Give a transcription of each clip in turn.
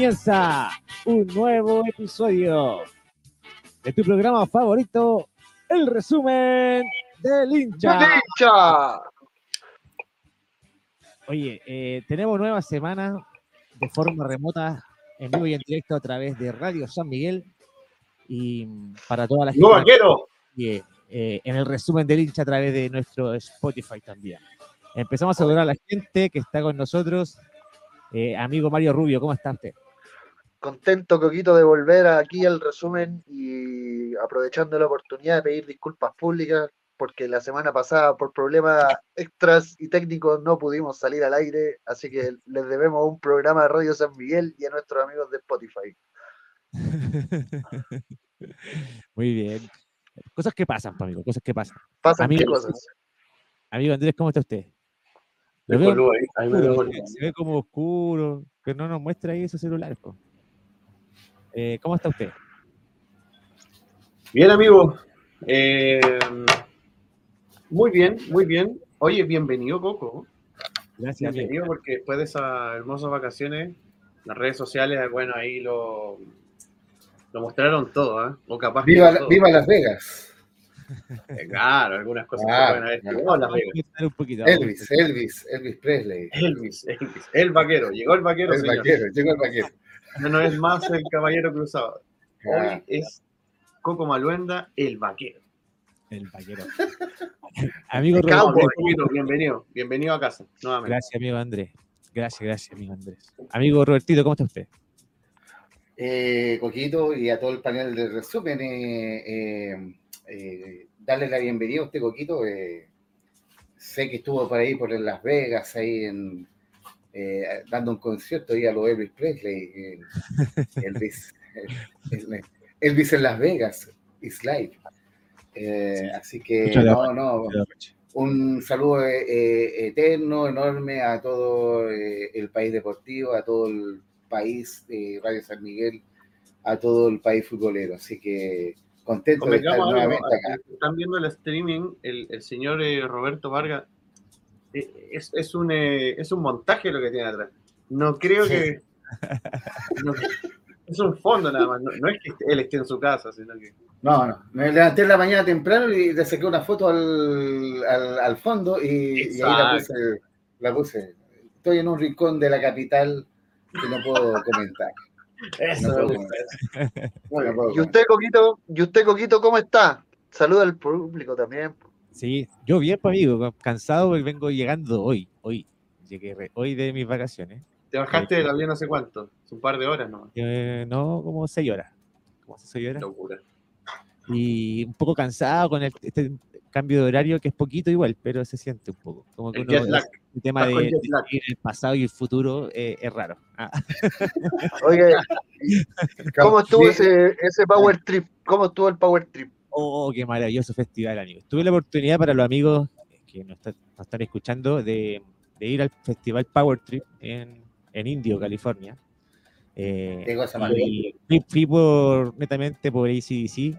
comienza un nuevo episodio de tu programa favorito, el resumen del hincha. ¡Del hincha! Oye, eh, tenemos nueva semana de forma remota, en vivo y en directo a través de Radio San Miguel y para toda la gente. ¡No, vaquero! que, eh, en el resumen del hincha a través de nuestro Spotify también. Empezamos a saludar a la gente que está con nosotros. Eh, amigo Mario Rubio, ¿cómo está usted? Contento, Coquito, de volver aquí al resumen y aprovechando la oportunidad de pedir disculpas públicas porque la semana pasada por problemas extras y técnicos no pudimos salir al aire, así que les debemos un programa de Radio San Miguel y a nuestros amigos de Spotify. Muy bien. Cosas que pasan, pues, amigo, cosas que pasan. Pasan Amigo, qué cosas. Amigo Andrés, ¿cómo está usted? Lo veo oscuro, se ve como oscuro, que no nos muestra ahí esos celulares. po. Eh, ¿Cómo está usted? Bien, amigo. Eh, muy bien, muy bien. Oye, bienvenido, Coco. Gracias. Bienvenido porque después de esas hermosas vacaciones, las redes sociales, bueno, ahí lo, lo mostraron todo, ¿eh? O capaz que Viva, no Las Vegas. Eh, Claro, algunas cosas Ah, se pueden haber claro. a Las Vegas. empezar un poquito. Elvis, Elvis, Elvis Presley. Elvis, Elvis, el vaquero, llegó el vaquero, El señor. vaquero, llegó el vaquero. Ya no es más el caballero cruzado. Hoy es Coco Maluenda, el vaquero. El vaquero. amigo El Roberto, cowboy. Bienvenido, bienvenido, bienvenido a casa, nuevamente. gracias, amigo Andrés. Gracias, gracias, amigo Andrés. Amigo Robertito, ¿cómo está usted? eh, Coquito y a todo el panel de resumen, eh, eh, eh, darle la bienvenida a usted, Coquito. eh, sé que estuvo por ahí, por Las Vegas, ahí en, eh, dando un concierto ahí a los Elvis Presley. eh, Elvis, el- Elvis en Las Vegas, is live. Eh, así que, no, no, Un saludo eh, eh, eterno, enorme a todo eh, el país deportivo, a todo el país de Radio San Miguel, a todo el país futbolero. Así que contento de estar algo, nuevamente acá. están viendo el streaming, el, el señor eh, Roberto Vargas, eh, es, es, un, eh, es un montaje lo que tiene atrás. No creo Sí. que... no- es un fondo nada más, no, no es que él esté en su casa, sino que... No, no, me levanté en la mañana temprano y le saqué una foto al, al, al fondo y, y ahí la puse, la puse. Estoy en un rincón de la capital que no puedo comentar. Eso No me puedo gusta. comentar. No puedo ¿Y usted, Coquito? ¿Y usted, Coquito, cómo está? Saluda al público también. Sí, yo bien, pues, amigo, cansado porque vengo llegando hoy, hoy, llegué re- hoy de mis vacaciones. ¿Te bajaste del avión hace cuánto? Hace un par de horas, ¿no? Eh, no, como seis horas. Como seis horas. Locura. Y un poco cansado con el- este cambio de horario, que es poquito igual, pero se siente un poco. Como que El uno, jet lag. el tema de, con de jet lag. vivir el pasado y el futuro eh, es raro. Ah, Oye, ¿cómo estuvo ese, ese Power Trip? ¿Cómo estuvo el Power Trip? Oh, qué maravilloso festival, amigo. Tuve la oportunidad para los amigos que nos, está- nos están escuchando de, de ir al festival Power Trip en, en Indio, California. Eh, y fui, fui por, netamente por ACDC,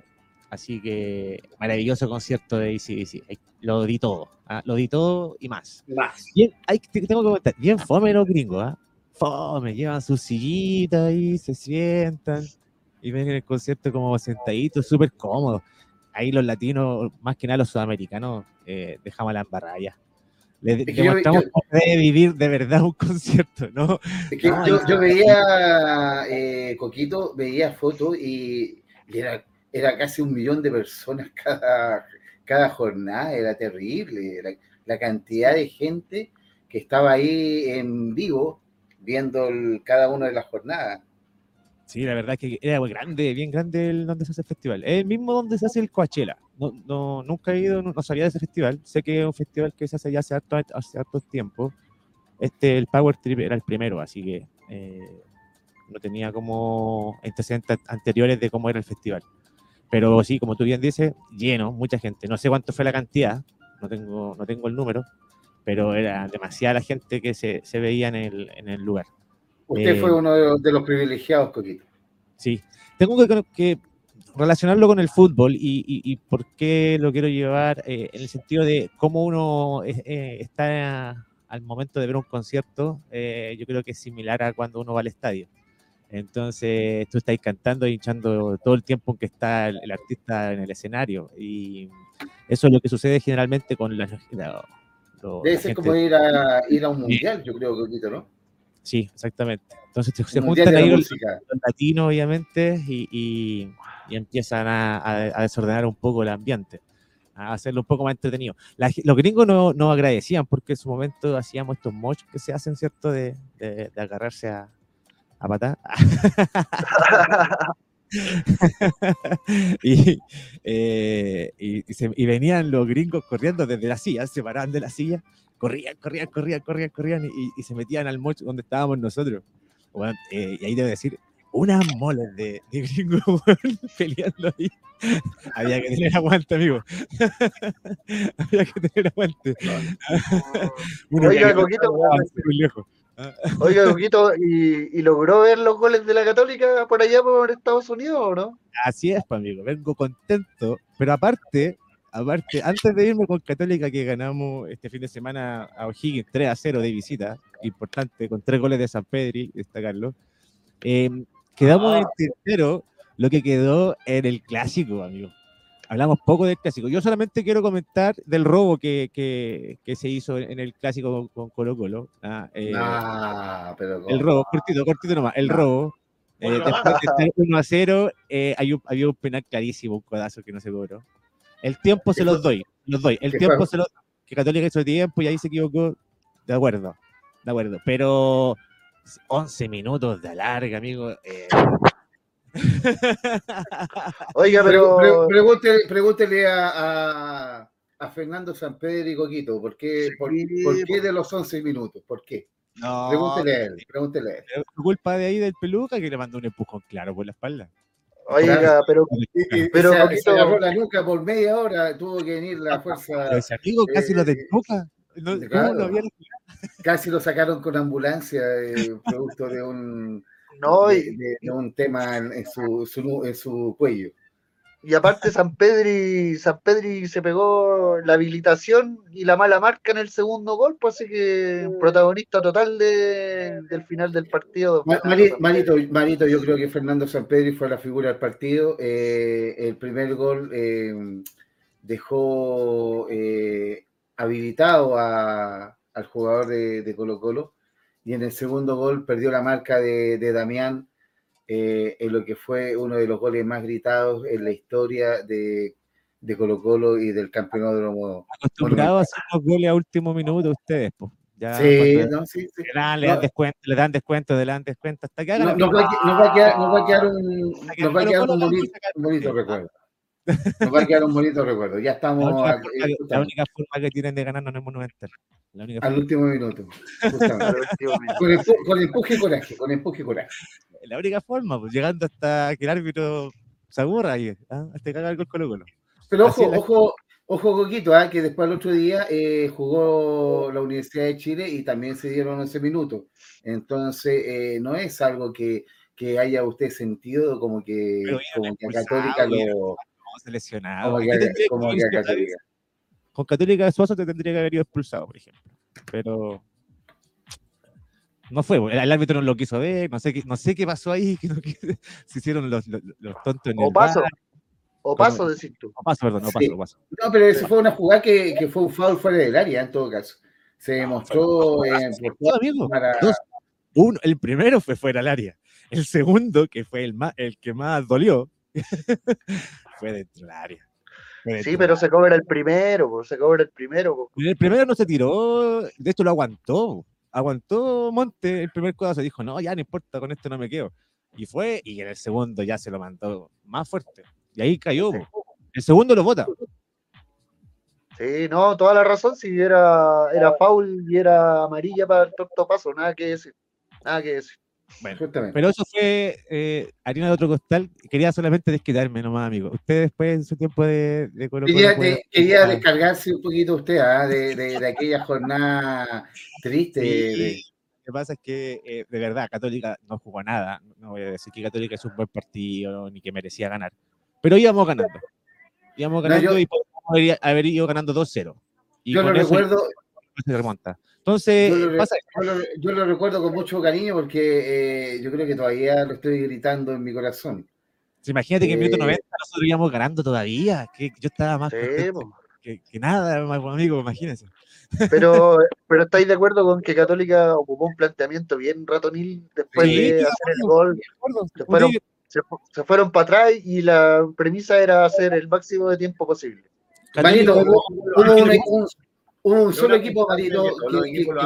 así que maravilloso concierto de ACDC. Lo di todo, ah, lo di todo y más. Más. Bien, hay, te- tengo que comentar, bien fome los gringos, ¿ah? Fome, llevan sus sillitas ahí, se sientan y ven el concierto como sentaditos, súper cómodos. Ahí los latinos, más que nada los sudamericanos, eh, dejamos la embarrada ya. Que demostramos yo- cómo debe vivir de verdad un concierto, ¿no? Es que Ah, yo, yo veía, eh, Coquito, veía fotos y, y era, era casi un millón de personas cada, cada jornada, era terrible. La, la cantidad de gente que estaba ahí en vivo viendo el- cada una de las jornadas. Sí, la verdad es que era grande, bien grande el donde se hace el festival. Es el mismo donde se hace el Coachella. No, no, nunca he ido, no, no sabía de ese festival. Sé que es un festival que se hace ya hace harto, hace hartos tiempos. Este, el Power Trip era el primero, así que eh, no tenía como antecedentes anteriores de cómo era el festival. Pero sí, como tú bien dices, lleno, mucha gente. No sé cuánto fue la cantidad, no tengo, no tengo el número, pero era demasiada la gente que se, se veía en el, en el lugar. Usted Eh, fue uno de los, de los privilegiados, Coquito. Sí, tengo que, que relacionarlo con el fútbol y, y- y por qué lo quiero llevar eh, en el sentido de cómo uno eh, eh, está al momento de ver un concierto, eh, yo creo que es similar a cuando uno va al estadio. Entonces tú estás cantando y hinchando todo el tiempo que está el, el artista en el escenario. Y eso es lo que sucede generalmente con la, Debe ser gente- como ir a, ir a un mundial, yo creo, Coquito, ¿no? Sí, exactamente. Entonces se, juntan ahí los, los latinos, obviamente, y, y- y empiezan a, a- a desordenar un poco el ambiente, a hacerlo un poco más entretenido. La los gringos no- nos agradecían porque en su momento hacíamos estos mochos que se hacen, ¿cierto? De, de- de agarrarse a, a patar. y, eh, y- y se- y venían los gringos corriendo desde la silla, se paraban de la silla, corrían, corrían, corrían, corrían, corrían y, y se metían al mocho donde estábamos nosotros. Weón, eh, y ahí debo decir, unas moles de, de gringos peleando ahí. Había que tener aguante, amigo. Había que tener aguante. Uno Oiga, Coquito, muy lejos. Oiga, Coquito, ¿y, y logró ver los goles de la Católica por allá por Estados Unidos o no? Así es, pues, amigo. Vengo contento. Pero aparte, aparte, antes de irme con Católica, que ganamos este fin de semana a O'Higgins 3 a 0 de visita, importante, con tres goles de San Pedri, destacarlo. eh, quedamos en tercero lo que quedó en el clásico, amigo. Hablamos poco del clásico. Yo solamente quiero comentar del robo que, que- que se hizo en el clásico con, con Colo Colo. ah, eh, Ah, pero el robo, cortito, cortito nomás, el No. robo. Eh, después de estar 1 a 0, eh, hay un- había un penal clarísimo, un codazo que no se cobró. El tiempo se ¿Qué los doy, los doy. El ¿Qué tiempo fue? se los que Católica hizo tiempo y ahí se equivocó. De acuerdo, de acuerdo. Pero 11 minutos de alarga, amigo. eh. Oiga, pero. pre- pregúntele, pregúntele a, a, a Fernando Pedro y Coquito, ¿por qué, por, Sí, por qué pues. de los 11 minutos? ¿Por qué? no, Pregúntele a él, pregúntele a él. culpa de ahí del peluca que le mandó un empujón claro por la espalda. Oiga, pero. Pero, se, se Coquito- agarró la nuca por media hora, tuvo que venir la fuerza, Pero ese amigo casi lo eh, desnuca. No, ¿cómo claro. no había- casi lo sacaron con ambulancia, eh, producto de un, No, de, y, de- de un tema en, en su, su en su cuello. Y aparte San Pedri, San Pedri se pegó la habilitación y la mala marca en el segundo gol, pues así que protagonista total de- del final del partido. Mari- San Marito, Marito, yo creo que Fernando Sampedri fue la figura del partido. Eh, el primer gol eh, dejó eh, habilitado a- al jugador de, de Colo Colo y en el segundo gol perdió la marca de, de Damián eh, en lo que fue uno de los goles más gritados en la historia de, de Colo Colo y del campeonato de los acostumbrados a hacer los goles a último minuto ustedes, pues. Ya Sí, no, sí, sí. Le dan, le dan No. descuento, le dan descuento, le dan descuento, hasta que hagan No- Nos va, a quedar, nos va a quedar un, Hasta que nos va a Colo quedar Colo un lo bonito, saca- un bonito recuerdo. Nos va a quedar un bonito recuerdo. Ya la, estamos única forma la única forma que tienen de ganarnos en el Monumental. La única al último minuto. último con, empu- con empuje y coraje, con empuje y coraje. la única forma, pues, llegando hasta que el árbitro se aburra y ¿ah? hasta que haga el gol Colo Colo. Pero Así ojo, ojo, ojo, Coquito, ah, que después el otro día eh, jugó la Universidad de Chile y también se dieron 11 minutos. Entonces, eh, no es algo que, que haya usted sentido como que, como que a Católica lo. Seleccionado. Como Aquí que, tendría que como haber que a sido- Católica. Con Católica de Suazo te tendría que haber ido expulsado, por ejemplo. Pero no fue, el, el árbitro no lo quiso ver, no sé qué, no sé qué pasó ahí, que no quise- se hicieron los, los, los tontos en O el paso, bar. o paso, decís tú. O paso, perdón, no Sí. paso, no paso. No, pero esa fue una jugada que, que fue un foul fuera del área en todo caso. Se demostró No, para- dos, uno, el primero fue fuera del área. El segundo, que fue el, más, el que más dolió, fue dentro del área. Fue dentro Sí, pero área. se cobra el primero, po, se cobra el primero. po. El primero no se tiró, de hecho lo aguantó. Aguantó Monte el primer codazo, dijo, no, ya no importa, con esto no me quedo. Y fue, y en el segundo ya se lo mandó más fuerte. Y ahí cayó. El segundo lo bota. Sí, no, toda la razón, si era, era foul y era amarilla para el tonto paso, nada que decir. Nada que decir. Bueno, Justamente. pero eso fue eh, harina de otro costal. Quería solamente desquitarme nomás, amigo. Usted después en su tiempo de, de Colo Colo Quería, puede- de- quería Ah, descargarse un poquito usted ah, de, de- aquella jornada triste. sí. Lo que pasa es que, eh, de verdad, Católica no jugó nada. No voy a decir que Católica es un buen partido ni que merecía ganar. Pero íbamos ganando. Íbamos No, ganando yo- y podríamos haber, haber ido ganando 2-0. Y yo lo recuerdo, se remonta. Entonces, Yo lo, pasa yo lo- yo lo recuerdo con mucho cariño porque eh, yo creo que todavía lo estoy gritando en mi corazón. imagínate que en minuto Eh, 90 nosotros íbamos ganando todavía, que yo estaba más Sí, que, que nada, amigo, imagínense. Pero, pero estáis de acuerdo con que Católica ocupó un planteamiento bien ratonil después Sí, de hacer el gol. Se fueron, se, se fueron para atrás y la premisa era hacer el máximo de tiempo posible. Católica- hubo, hubo un, un- hubo un solo equipo, que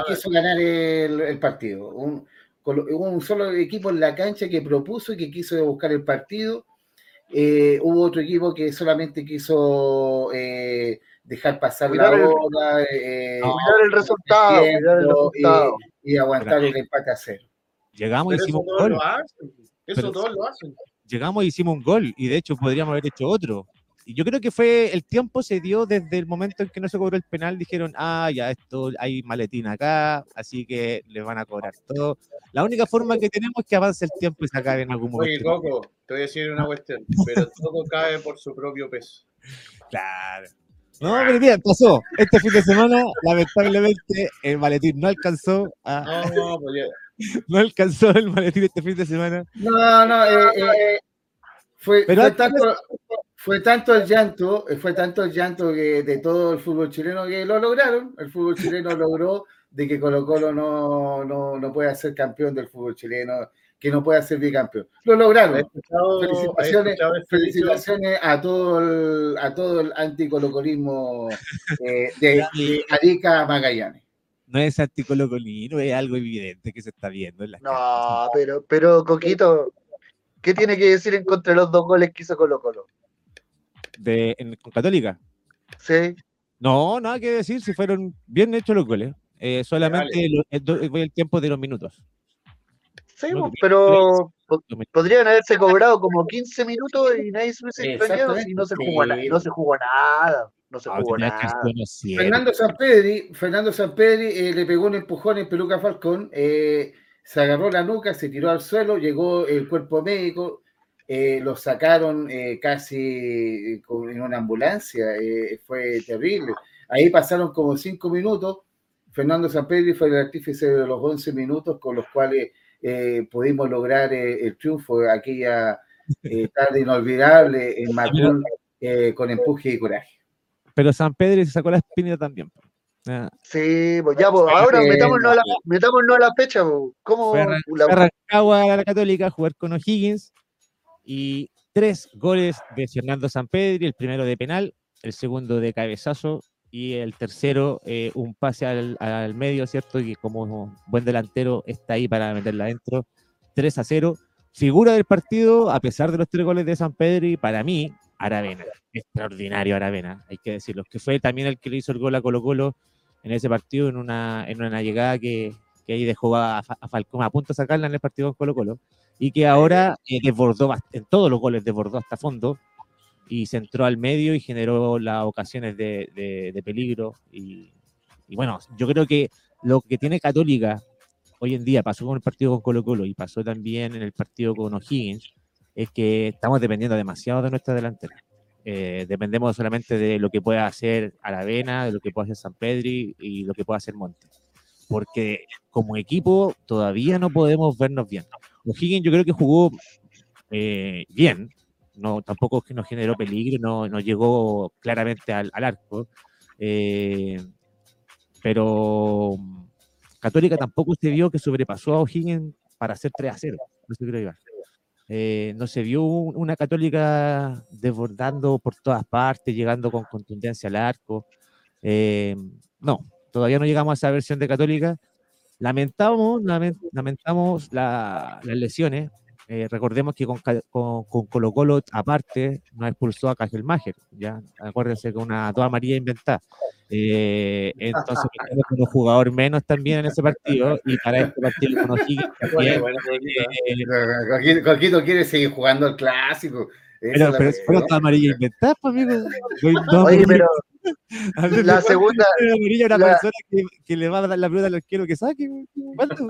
quiso ganar el, el partido. Un, hubo un solo equipo en la cancha que propuso y que quiso buscar el partido. Eh, hubo otro equipo que solamente quiso eh, dejar pasar Cuidar la el- hora eh, el resultado, tiempo cuidar el resultado. y, y aguantar el empate a cero. llegamos y Pero eso hicimos un gol. lo hacen. Eso Pero- todos lo hacen. llegamos y hicimos un gol y de hecho podríamos haber hecho otro. Y yo creo que fue el tiempo se dio desde el momento en que no se cobró el penal, dijeron, ah, ya esto hay maletín acá, así que le van a cobrar todo. La única forma que tenemos es que avance el tiempo y se acabe en algún Oye, momento. Coco, te voy a decir una cuestión, pero todo cae por su propio peso. Claro. No, pero bien, pasó. Este fin de semana, lamentablemente, el maletín no alcanzó, a- No, no, pues ya. no alcanzó el maletín este fin de semana. No, no, eh, eh, fue, Pero fue antes- tanto, fue tanto el llanto, eh, fue tanto el llanto que, de todo el fútbol chileno que lo lograron. El fútbol chileno logró de que Colo Colo no, no, no pueda ser campeón del fútbol chileno, que no pueda ser bicampeón. Lo ¿Has lograron. escuchado, Felicitaciones, este felicitaciones a todo el, a todo el anticolocolismo eh, de, de Arica Magallanes. No es anticolocolino, es algo evidente que se está viendo en las No, pero, pero Coquito, ¿qué tiene que decir en contra de los dos goles que hizo Colo Colo? De, en, con Católica. Sí, No, nada que decir, si fueron bien hechos los goles. Eh, solamente lo- el, tiempo de los minutos. sí, No, pues, pero podrían haberse cobrado como 15 minutos y nadie se hubiese extrañado si no se jugó, na- Sí. no se jugó nada. No se Ah, jugó nada. Fernando Sampedri, Fernando Sampedri eh, le pegó un empujón en Peluca Falcón, eh, se agarró la nuca, se tiró al suelo, llegó el cuerpo médico, eh, lo sacaron eh, casi con- en una ambulancia, eh, fue terrible. Ahí pasaron como cinco minutos. Fernando Sampedri fue el artífice de los 11 minutos con los cuales eh, pudimos lograr eh, el triunfo aquella eh, tarde inolvidable en Macul eh, con empuje y coraje. Pero San Pedro se sacó la espina también. Ah, Sí, pues ya, pues ahora Eh, metámonos a la, metámonos a la fecha. pues. ¿Cómo Fue la- a Rancagua a la Católica a jugar con O'Higgins y tres goles de Fernando Sampedri, el primero de penal, el segundo de cabezazo y el tercero eh, un pase al, medio, ¿cierto? Y como buen delantero está ahí para meterla adentro. 3 a 0. Figura del partido, a pesar de los tres goles de San Pedri, para mí, Aravena. Extraordinario Aravena, hay que decirlo. Que fue también el que le hizo el gol a Colo Colo en ese partido, en una, en una llegada que, que ahí dejó a, a Falcón a punto de sacarla en el partido con Colo Colo. Y que ahora eh, desbordó, en todos los goles desbordó hasta fondo y se entró al medio y generó las ocasiones de, de- de peligro. Y, y bueno, yo creo que lo que tiene Católica hoy en día, pasó con el partido con Colo Colo y pasó también en el partido con O'Higgins, es que estamos dependiendo demasiado de nuestra delantera. Eh, dependemos solamente de lo que pueda hacer Aravena, de lo que pueda hacer San Pedri y lo que pueda hacer Montes. Porque como equipo todavía no podemos vernos bien. O'Higgins yo creo que jugó eh, bien, no, tampoco es que nos generó peligro, no, no llegó claramente al, arco. eh, pero Católica tampoco se vio que sobrepasó a O'Higgins para hacer 3 a 0. No se creo. Eh, no se vio un- una Católica desbordando por todas partes, llegando con contundencia al arco. Eh, no, todavía no llegamos a esa versión de Católica. Lamentamos, lamen- lamentamos la- las lesiones. Eh, recordemos que con, con, con Colo Colo, aparte, nos expulsó a Cajelmacher, ya, acuérdense con una toda amarilla inventada. Eh, entonces, un jugador menos también en ese partido, y para este partido con O'Higgins también, Bueno, bueno, eh, Coquito, Coquito quiere seguir jugando al clásico. Pero, es pero cuestión. fueron todas amarillas inventadas, pues, amigo. Oye, pero la ¿cuánto segunda- una la- persona que, que le va a dar la pelota al arquero que saque.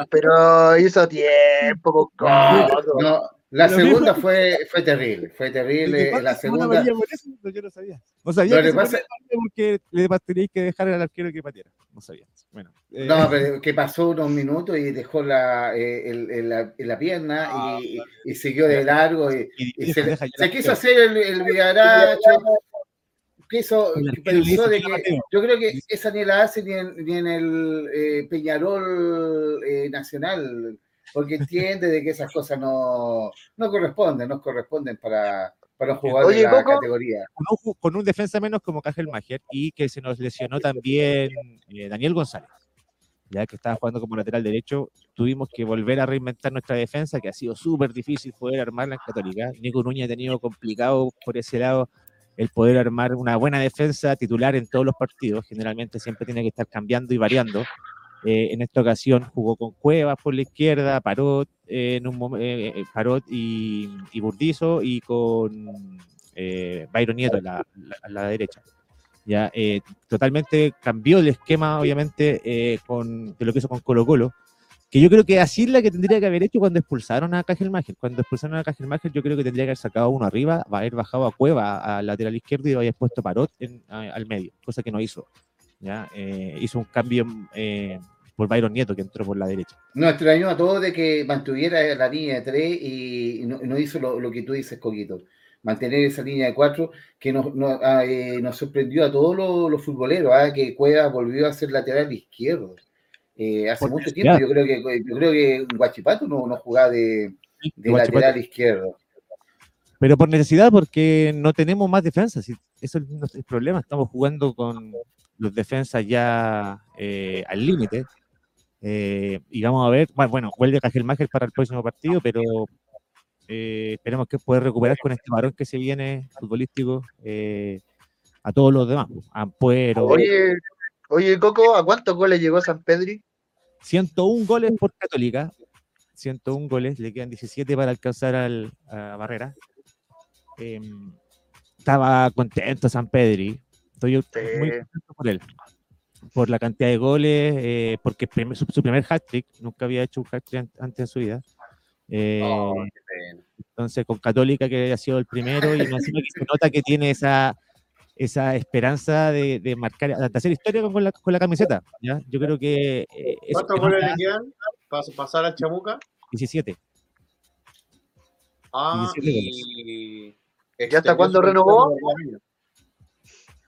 pero hizo tiempo, No, La Lo segunda mismo- fue, fue terrible, fue terrible. ¿Desde La segunda, por eso? No, yo no sabía. No sabía que pasa- porque le teníais que dejar al arquero que pateara. No sabía. Bueno. eh, no, pero que pasó unos minutos y dejó la, eh, el- el- la, la pierna Ah, y, y siguió de largo y, y- y y se, se quiso hacer el, el pensó hizo de que, yo creo que esa ni la hace ni en, ni en el eh, Peñarol eh, Nacional, porque entiende de que esas cosas no, no corresponden, no corresponden para, para un jugador Oye, de la Coco. categoría. con un, ju- con un defensa menos como Mager y que se nos lesionó también eh, Daniel González, ya que estaba jugando como lateral derecho. Tuvimos que volver a reinventar nuestra defensa, que ha sido súper difícil poder armarla en Católica. Nico Núñez ha tenido complicado por ese lado el poder armar una buena defensa titular en todos los partidos. Generalmente siempre tiene que estar cambiando y variando. Eh, en esta ocasión jugó con Cuevas por la izquierda, Parot, eh, en un mom- eh, eh, Parot y, y Burdizo y con eh, Byron Nieto a la, la- la derecha. Ya, eh, totalmente cambió el esquema, obviamente, eh, con, de lo que hizo con Colo Colo, que yo creo que así es la que tendría que haber hecho cuando expulsaron a Cajelmacher. Cuando expulsaron a Cajelmacher, yo creo que tendría que haber sacado uno arriba, va a haber bajado a Cueva al lateral izquierdo y haber puesto Parot en- al medio, cosa que no hizo. ¿ya? Eh, hizo un cambio eh, por Byron Nieto, que entró por la derecha. Nos extrañó a todos de que mantuviera la línea de tres y no, no hizo lo, lo que tú dices, Coquito. Mantener esa línea de cuatro que nos, nos, ah, eh, nos sorprendió a todos los, los futboleros, ah, que Cueva volvió a ser lateral izquierdo. Eh, hace mucho tiempo, yo creo que yo creo que Guachipato no, no jugaba de, lateral izquierdo. Pero por necesidad, porque no tenemos más defensas. Eso es nuestro problema. Estamos jugando con los defensas ya eh, al límite. Eh, y vamos a ver, bueno, bueno vuelve Cajelmacher para el próximo partido, pero eh, esperemos que pueda recuperar con este varón que se viene futbolístico eh, a todos los demás. A Ampuero, Oye, oye, Coco, ¿a cuántos goles llegó San Pedri? 101 goles por Católica. 101 goles, le quedan 17 para alcanzar al, a Barrera. Em, estaba contento San Pedri. Estoy Sí. muy contento por él. Por la cantidad de goles, eh, porque primer- su, su primer hat-trick, nunca había hecho un hat-trick an- antes en su vida. Eh, Oh, entonces, con Católica, que ha sido el primero, y que se nota que tiene esa, esa esperanza de, de marcar, de hacer historia con la, con la camiseta. ¿ya? Yo creo que eh, ¿Cuántos goles le quedan para pasar a Chamuca? 17. Ah, 17 y. ¿Ya hasta cuándo renovó?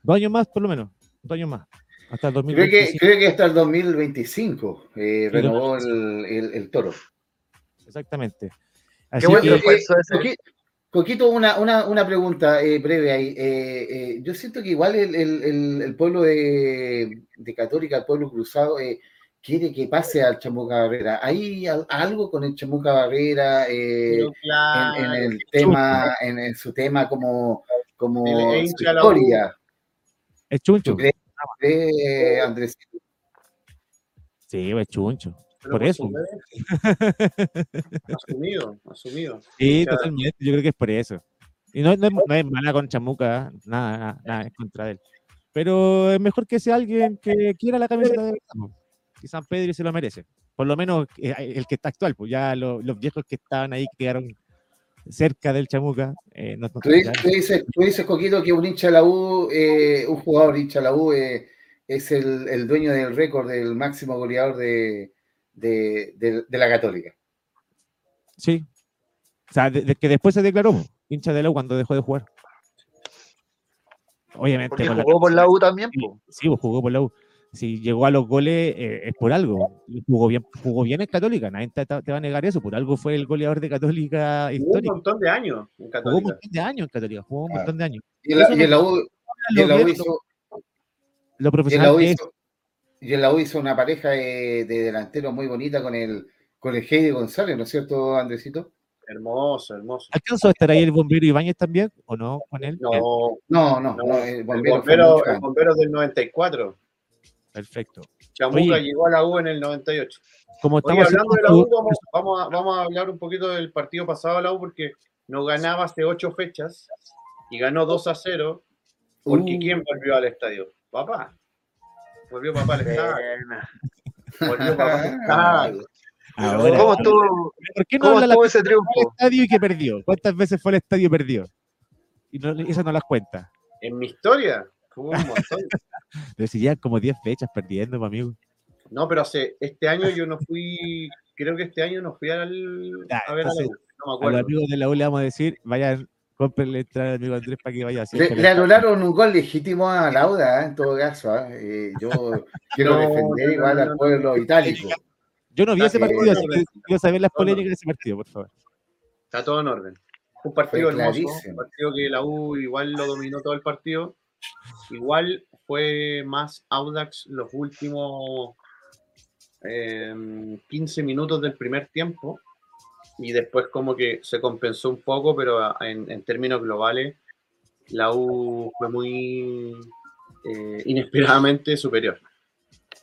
Dos años más, por lo menos. Dos años más. Hasta el Creo que, 2025. creo que hasta el 2025 eh, renovó el, el- el toro. Exactamente. Qué Así buen que, refuerzo ese. Coqui- Coquito, una, una, una pregunta eh, breve ahí. Eh, eh, yo siento que igual el, el- el- el pueblo de, de Católica, el pueblo cruzado, eh, quiere que pase al Chamuca Barrera. ¿Hay al- algo con el Chamuca Barrera eh, en, el tema, en, en su tema como, como historia? es chuncho. ¿Tú crees, Andrés? Sí, es chuncho. Por eso. Asumido, asumido. Sí, Hincha- totalmente. Yo creo que es por eso. Y no, no es, no es mala con Chamuca, nada, nada, nada es contra él. Pero es mejor que sea alguien que quiera la camiseta de. Y San Pedro se lo merece. Por lo menos eh, el que está actual, pues ya lo- los viejos que estaban ahí que quedaron cerca del Chamuca. eh, no, no- Tú, tú dices, tú dices, Coquito, que un hincha de la U, eh, un jugador hincha de la U, eh, es el, el dueño del récord del máximo goleador de, de, de- de la Católica. Sí. O sea, de, de que después se declaró hincha de la U cuando dejó de jugar. Obviamente. Porque con la jugó por la U también, po. Sí, jugó por la U. Si llegó a los goles eh, es por algo. Jugó bien, jugó bien en Católica. Nadie te, te va a negar eso. Por algo fue el goleador de Católica Jugó un histórico. montón de años en Jugó un Católica. montón de años en Católica. Jugó un montón de años. Y en la, y en la U, y en la Lo U bien- hizo, Lo y en la profesional U hizo- y en la U hizo una pareja de, de delanteros muy bonita con el, con el Heidi González, ¿no es cierto, Andresito? Hermoso, hermoso. ¿Alcanzó a estar ahí el bombero Ibáñez también? ¿O no? Con él. No, No, no, el bombero el del 94. perfecto. Chamuca Oye. llegó a la U en el 98. Como Oye, estamos hablando de la U, vamos, vamos a, vamos a hablar un poquito del partido pasado de la U porque no ganaba hace ocho fechas y ganó 2 a 0 porque Uh. ¿quién volvió al estadio? Papá. Volvió papá al estadio. Volvió papá al estadio. Ahora, ¿Cómo estuvo, ¿por qué no cómo habla la ese estadio y que perdió? ¿Cuántas veces fue al estadio y perdió? Y no, eso no las cuenta. En mi historia, hubo un montón. Pero si ya como 10 fechas perdiendo, pues, amigo. No, pero hace, este año yo no fui, creo que este año no fui al, a ver a la no me A los acuerdo. amigos de la U le vamos a decir, vayan, cómprenle entrada al amigo Andrés para que vaya Le, le anularon un gol legítimo a Lauda, ¿eh? en todo caso. ¿eh? Eh, yo quiero No, defender igual no, al pueblo itálico. Yo no vi ese partido, así que quiero saber las polémicas de ese partido, por favor. Está todo en orden. Un partido Fue hermoso, un partido que la U igual lo dominó todo el partido. Igual fue más Audax los últimos eh, 15 minutos del primer tiempo y después como que se compensó un poco, pero en, términos globales la U fue muy eh, inesperadamente superior.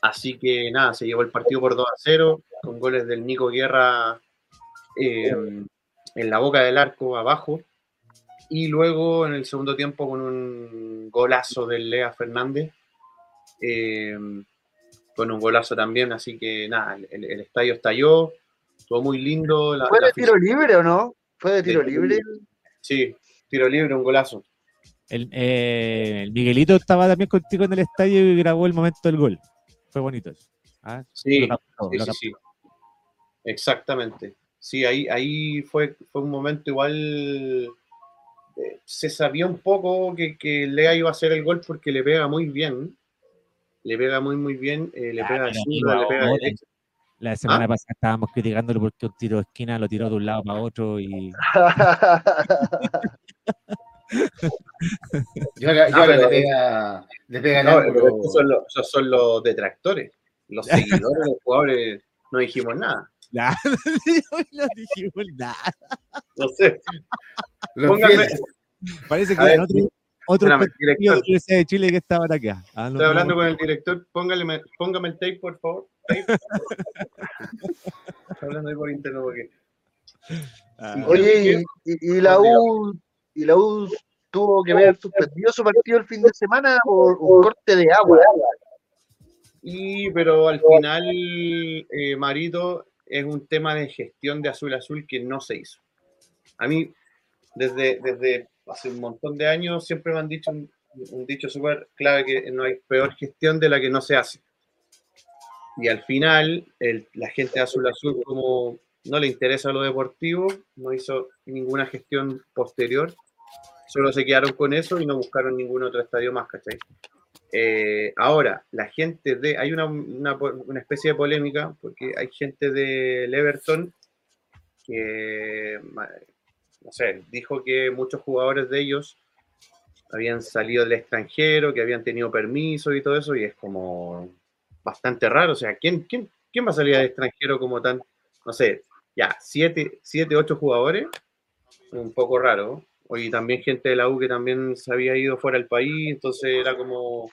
Así que nada, se llevó el partido por 2 a 0 con goles del Nico Guerra eh, en la boca del arco abajo. Y luego en el segundo tiempo con un golazo del Lea Fernández. eh, con un golazo también, así que nada, el estadio estalló, estuvo muy lindo. La, ¿Fue la de tiro libre o no? ¿Fue de tiro De- libre? Sí, tiro libre, un golazo. El, eh, el Miguelito estaba también contigo en el estadio y grabó el momento del gol. Fue bonito eso. Ah, Sí, lo captó, sí, lo sí. Exactamente. Sí, ahí, ahí fue, fue un momento igual. eh, se sabía un poco que, que Lea iba a hacer el gol porque le pega muy bien. Le pega muy, muy bien. eh, le Ya, pega amigo, le pega de ahora, derecha. La semana ¿Ah? pasada estábamos criticándolo porque un tiro de esquina lo tiró de un lado para otro y Yo ahora, yo Ah, ahora le pega, le pega No, estos son los, esos son los detractores. Los seguidores, los jugadores, no dijimos nada. Nada, no dijimos nada. No sé. Póngame. Parece que ver, eran otro espérame, de director. la Universidad de Chile que estaban acá. Ah, no, Estoy hablando no, con el director. Póngale, póngame el tape, por favor. Tape. Estoy hablando ahí por interno porque. ah, Oye, y, y- y la U, y la U tuvo que ver suspendido su partido el fin de semana por un corte de agua. Y, pero al final, eh, Marito, es un tema de gestión de Azul Azul que no se hizo. A mí, desde, desde hace un montón de años, siempre me han dicho un, un dicho súper clave que no hay peor gestión de la que no se hace. Y al final, el- la gente de Azul Azul, como no le interesa lo deportivo, no hizo ninguna gestión posterior, solo se quedaron con eso y no buscaron ningún otro estadio más, ¿cachai? Eh, ahora, la gente de. Hay una, una una especie de polémica, porque hay gente del Everton que, no sé, dijo que muchos jugadores de ellos habían salido del extranjero, que habían tenido permiso y todo eso, y es como bastante raro. O sea, ¿quién, quién, quién va a salir del extranjero como tan, no sé, ya, siete, siete ocho jugadores? Un poco raro. Y también gente de la U que también se había ido fuera del país, entonces era como...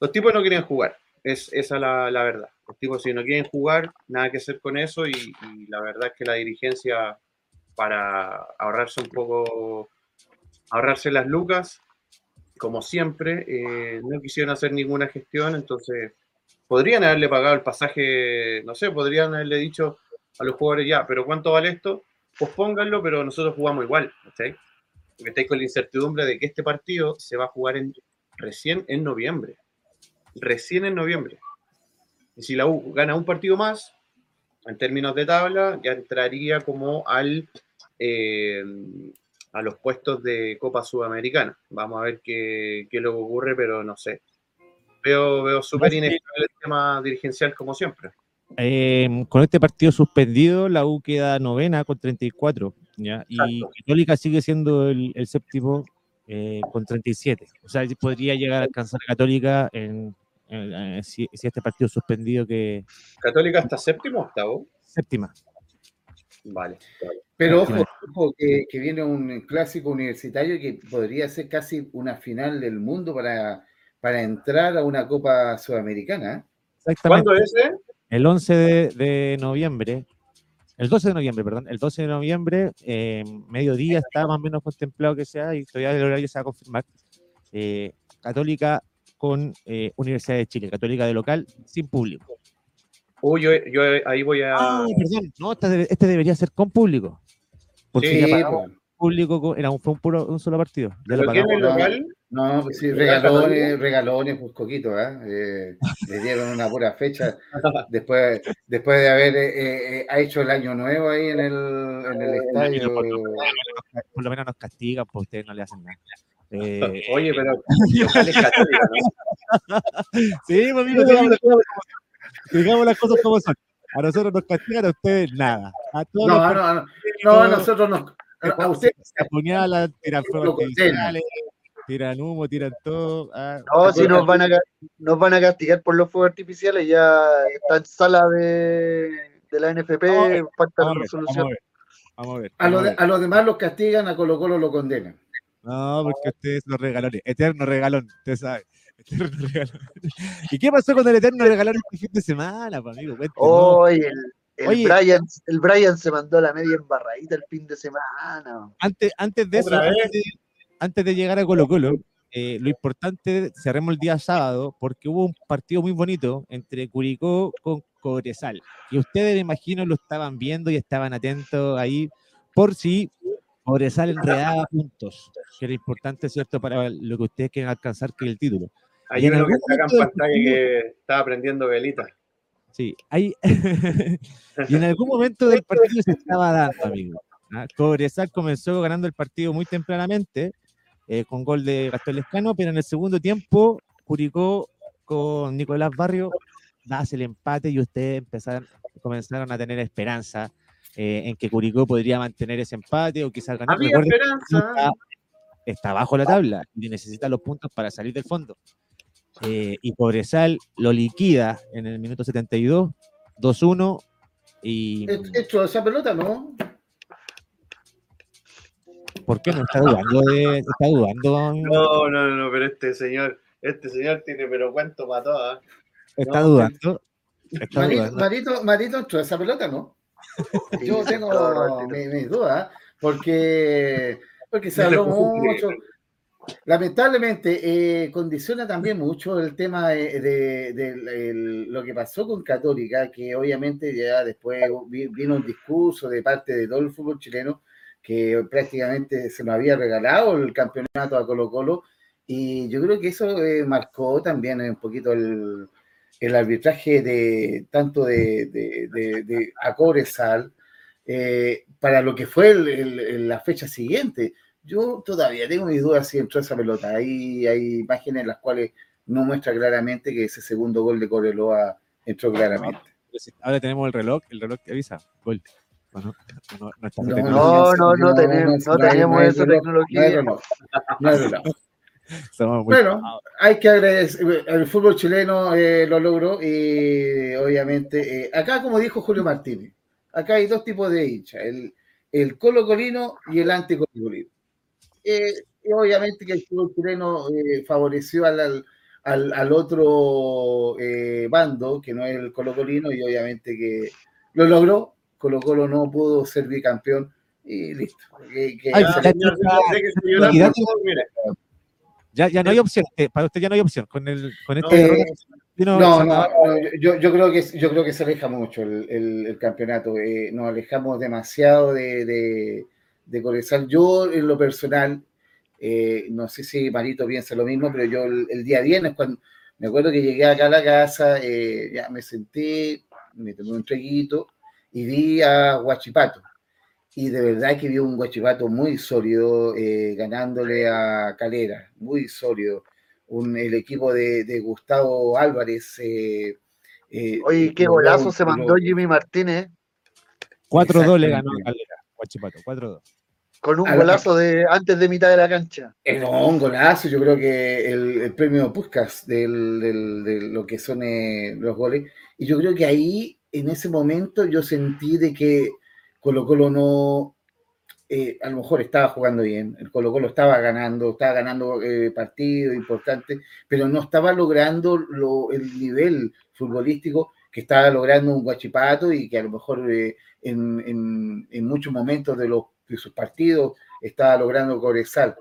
Los tipos no querían jugar, es esa la, la verdad. Los tipos si no quieren jugar, nada que hacer con eso y, y la verdad es que la dirigencia para ahorrarse un poco, ahorrarse las lucas, como siempre, eh, no quisieron hacer ninguna gestión, entonces podrían haberle pagado el pasaje, no sé, podrían haberle dicho a los jugadores ya, pero ¿cuánto vale esto? Pues pónganlo, pero nosotros jugamos igual, ¿cachai? Porque estáis con la incertidumbre de que este partido se va a jugar en, recién en noviembre. Recién en noviembre. Y si la U gana un partido más, en términos de tabla, ya entraría como al eh, a los puestos de Copa Sudamericana. Vamos a ver qué, qué es lo que ocurre, pero no sé. Veo, veo súper inestable el tema dirigencial como siempre. Eh, con este partido suspendido, la U queda novena con 34, ¿ya? Y Exacto. Católica sigue siendo el, el séptimo eh, con 37. O sea, podría llegar a alcanzar a Católica en, en- en- si, si este partido suspendido que ¿Católica hasta séptimo o octavo? séptima. Vale. vale. Pero ojo, ojo, que, que viene un clásico universitario que podría ser casi una final del mundo para, para entrar a una Copa Sudamericana. ¿eh? Exactamente. ¿Cuándo es ese? El 11 de, de noviembre, el 12 de noviembre, perdón, el 12 de noviembre, eh, mediodía está más o menos contemplado que sea y todavía el horario se va a confirmar. eh, Católica con eh, Universidad de Chile, Católica de local, sin público. Uy, yo, yo ahí voy a. Ah, perdón, no, este, debe- este debería ser con público. Porque Sí, ya pues. público, era un, fue un, puro, un solo partido. Ya lo ¿Pero quién es el local? No, pues sí, ¿Lo dejan regalones, regalones, pues coquito, ¿eh? Eh, le dieron una pura fecha después, después de haber eh, eh, ha hecho el año nuevo ahí en el, en el estadio. Por lo menos nos castigan, pues ustedes no le hacen nada. Eh, Oye, pero ¿no? sí, pues, amigo, digamos las cosas como son. A nosotros nos castigan, a ustedes nada. A todos No, los no, no, no, a nosotros nos, a usted, se apuñalan, tiran artificiales, tiran humo, tiran todo. ah, No, si nos van, a, nos van a castigar por los fuegos artificiales, ya está en sala de, de la NFP, Vamos a ver, falta la vamos, a ver, vamos a resolución. ver. Vamos a ver. a, los vamos a de- ver. a los demás los castigan, a Colo Colo lo condenan. No, porque ustedes son los regalones. Eterno regalón, usted sabe. ¿Y qué pasó con el eterno regalón este fin de semana, pues, amigo? Oye, el, el, Oye. Brian, el Brian se mandó la media embarradita el fin de semana. antes, antes de eso, antes de llegar a Colo Colo, eh, lo importante, cerremos el día sábado, porque hubo un partido muy bonito entre Curicó con Cobresal. Y ustedes, me imagino, lo estaban viendo y estaban atentos ahí por si Cobresal enredaba puntos, que era importante, ¿cierto?, para lo que ustedes quieren alcanzar, que es el título. En uno que pantalla que estaba prendiendo velitas. Sí, hay... y en algún momento del partido se estaba dando, amigo. ¿ah? Cobresal comenzó ganando el partido muy tempranamente, eh, con gol de Gastón Lescano, pero en el segundo tiempo, Curicó con Nicolás Barrio hace el empate y ustedes empezaron, comenzaron a tener esperanza eh, en que Curicó podría mantener ese empate o quizás ganar. Había esperanza. está, está bajo la tabla y necesita los puntos para salir del fondo. Eh, y Cobresal lo liquida en el minuto 72, 2-1. Y Hecho esa pelota, ¿no? ¿por qué no está dudando de está dudando? No, no, no, pero este señor, este señor tiene pero cuento para todas. Está no, dudando. Está Marito, dudando. Marito, Marito entró esa pelota, ¿no? Yo tengo mis, mis dudas, porque, porque se habló mucho. Lamentablemente, eh, condiciona también mucho el tema de, de- de lo que pasó con Católica, que obviamente ya después vi- vino un discurso de parte de todo el fútbol chileno que prácticamente se nos había regalado el campeonato a Colo Colo, y yo creo que eso eh, marcó también un poquito el, el arbitraje de tanto de, de, de, de a Cobresal, eh, para lo que fue el- el- la fecha siguiente. Yo todavía tengo mis dudas si entró esa pelota. Hay, hay imágenes en las cuales no muestra claramente que ese segundo gol de Coreloa entró claramente. Ahora tenemos el reloj, el reloj que avisa. Gol. ¿O no? ¿O no, no tenemos- no esa tecnología. No hay reloj, Bueno, hay que agradecer, el fútbol chileno eh, lo logró y obviamente, eh, acá como dijo Julio Martínez, acá hay dos tipos de hinchas, el, el colo colino y el anticolocolino. Eh, y obviamente que el fútbol chileno eh, favoreció al, al, al- otro eh, bando, que no es el colo colino, y obviamente que lo logró, Colo Colo no pudo ser bicampeón y listo. Que- que- Ay, Ah, ya- señor, ya- por no hay opción. eh, para usted ya no hay opción. Con, el, con este Eh, no, No, no, yo, yo creo que yo creo que se aleja mucho el, el- el campeonato. eh, nos alejamos demasiado de, de, de Cobresal. Yo, en lo personal, eh, no sé si Marito piensa lo mismo, pero yo el, el día viernes, cuando me acuerdo que llegué acá a la casa, eh, ya me senté, me tomé un traguito y vi a Guachipato. Y de verdad que vi un Guachipato muy sólido, eh, ganándole a Calera, muy sólido un, el equipo de, de Gustavo Álvarez. eh, eh, Oye, qué golazo se mandó Jimmy Martínez 4-2 le ganó Exactamente. Calera. Guachipato, 4-2. Con un golazo de antes de mitad de la cancha. Eh, no, un golazo, yo creo que el, el premio Puskas del, del- de lo que son eh, los goles. Y yo creo que ahí, en ese momento, yo sentí de que Colo Colo no, eh, a lo mejor estaba jugando bien, el Colo Colo estaba ganando, estaba ganando eh, partidos importantes, pero no estaba logrando lo- el nivel futbolístico que estaba logrando un Guachipato y que a lo mejor eh, en, en- en muchos momentos de, los, de sus partidos estaba logrando Cobresal.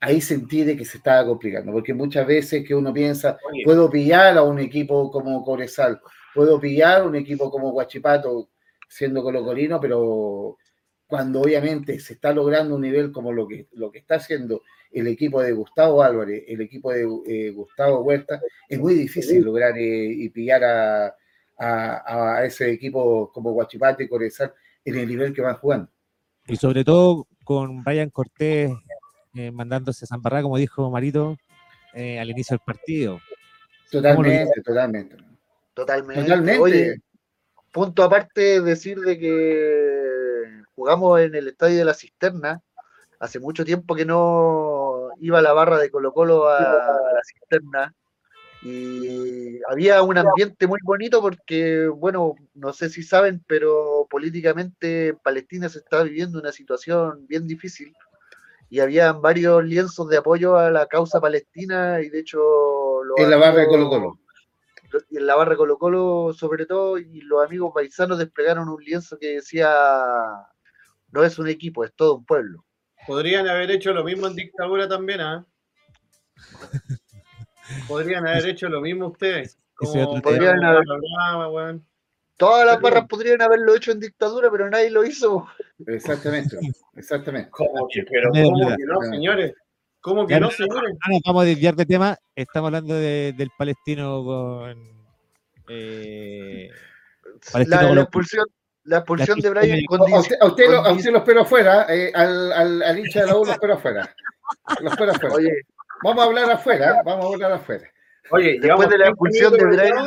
Ahí sentí de que se estaba complicando, porque muchas veces que uno piensa, Oye, puedo pillar a un equipo como Cobresal, puedo pillar un equipo como Guachipato siendo colocolino, pero cuando obviamente se está logrando un nivel como lo que, lo que está haciendo el equipo de Gustavo Álvarez, el equipo de eh, Gustavo Huerta, es muy difícil lograr eh, y pillar a, a, ese equipo como Guachipato y Corezal en el nivel que van jugando. Y sobre todo con Brian Cortés eh, mandándose a Barra, como dijo Marito, eh, al inicio del partido. Totalmente, totalmente. Totalmente. Oye, punto aparte, decir de que jugamos en el estadio de la Cisterna. Hace mucho tiempo que no iba la barra de Colo Colo a la cisterna y había un ambiente muy bonito porque, bueno, no sé si saben, pero políticamente en Palestina se está viviendo una situación bien difícil y había varios lienzos de apoyo a la causa palestina y de hecho... En la barra de Colo Colo. En la barra de Colo Colo sobre todo y los amigos paisanos desplegaron un lienzo que decía, no es un equipo, es todo un pueblo. Podrían haber hecho lo mismo en dictadura también, ¿ah? Podrían haber hecho lo mismo ustedes. podrían haber... Todas las barras podrían haberlo hecho en dictadura, pero nadie lo hizo. Exactamente, exactamente. ¿Cómo que, pero ¿cómo que no, señores? ¿Cómo que no, señores? vamos a desviar de tema. Estamos hablando del palestino con. Eh, palestino la, expulsión, la expulsión de Brian con a usted, a usted, lo, a usted lo espero afuera, eh, al, al, al, hincha de la U lo espero afuera. Lo espero afuera. Oye, Vamos a hablar afuera, vamos a hablar afuera. Oye, después de la expulsión de Brian.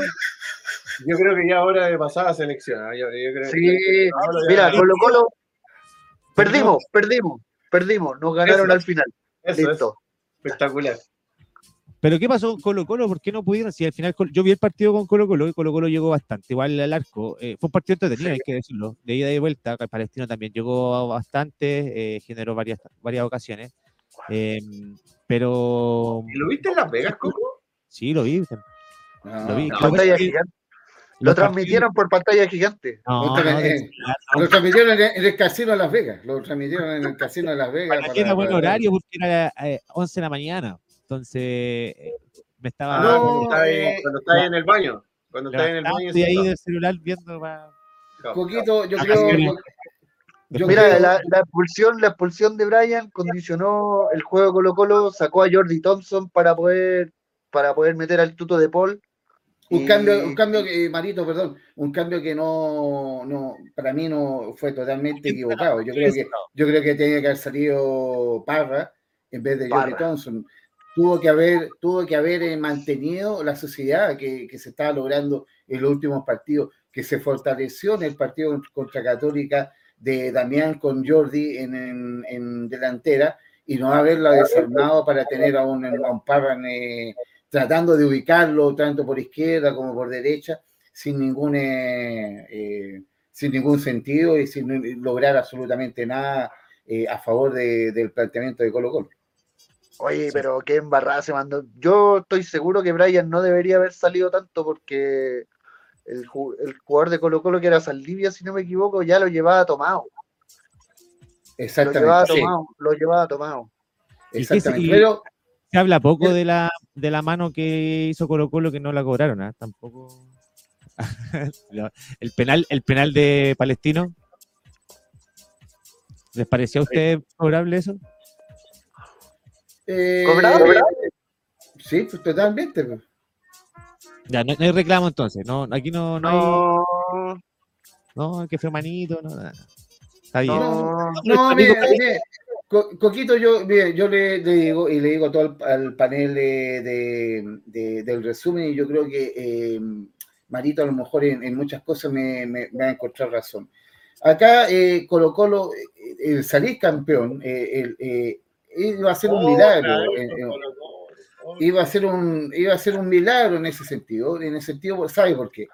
Yo creo que ya hora de pasar a selección. ¿ah? Yo, creo sí, mira, Colo Colo. Perdimos, perdimos, perdimos. Nos ganaron al final. Listo. Espectacular. Pero ¿qué pasó con Colo Colo? ¿Por qué no pudieron? Si al final yo vi el partido con Colo Colo y Colo Colo llegó bastante, igual al arco. Eh, fue un partido entretenido, hay que decirlo. De ida y vuelta, el palestino también llegó bastante, eh, generó varias, varias ocasiones. Eh, pero. ¿Lo viste en Las Vegas, Coco? Sí, lo vi. Ah, lo vi. Lo transmitieron por pantalla gigante. lo transmitieron en el casino de Las Vegas. Lo transmitieron en el casino de Las Vegas. Para era buen horario porque era 11 de la mañana. Entonces eh, me estaba. Ah, cuando estaba ahí en el baño. Cuando estaba en el baño. Estoy ahí del celular viendo. Poquito, yo creo. Mira, la, expulsión, la expulsión de Brian condicionó el juego Colo Colo, sacó a Jordi Thompson para poder, para poder meter al tuto de Paul. Un cambio, un cambio que, Marito, perdón, un cambio que no, no, para mí no fue totalmente equivocado. Yo creo que, yo creo que tenía que haber salido Parra en vez de Jordi Thompson. Tuvo que haber, tuvo que haber eh, mantenido la sociedad que, que se estaba logrando en los últimos partidos, que se fortaleció en el partido contra Católica de Damián con Jordi en, delantera y no haberla desarmado para tener a un, a eh, tratando de ubicarlo tanto por izquierda como por derecha sin ningún, eh, eh, sin ningún sentido y sin lograr absolutamente nada a favor del planteamiento de Colo Colo. Oye, pero qué embarrada se mandó. Yo estoy seguro que Brian no debería haber salido tanto porque el, jugador de Colo Colo que era Saldivia, si no me equivoco, ya lo llevaba tomado. Exactamente. Lo llevaba tomado. Lo llevaba tomado. Exactamente. Pero, se habla poco de la, de la mano que hizo Colo Colo que no la cobraron, ¿eh? Tampoco. el penal, el penal de Palestino. ¿Les pareció a usted cobrable eso? Eh, ¿Cobrable? Sí, pues, totalmente. Pues. Ya, no, hay reclamo entonces. No, aquí no, no hay. No, que fue manito, no, nada. Está bien. No, no, mire, Coquito, yo, yo le, digo y le digo a todo al, panel de, del resumen y yo creo que eh, Marito a lo mejor en, muchas cosas me, va a encontrar razón. Acá eh, Colo Colo, eh, el salir campeón, eh, iba a ser un milagro iba a ser un, iba a ser un milagro en ese sentido. En ese sentido, ¿sabe por qué?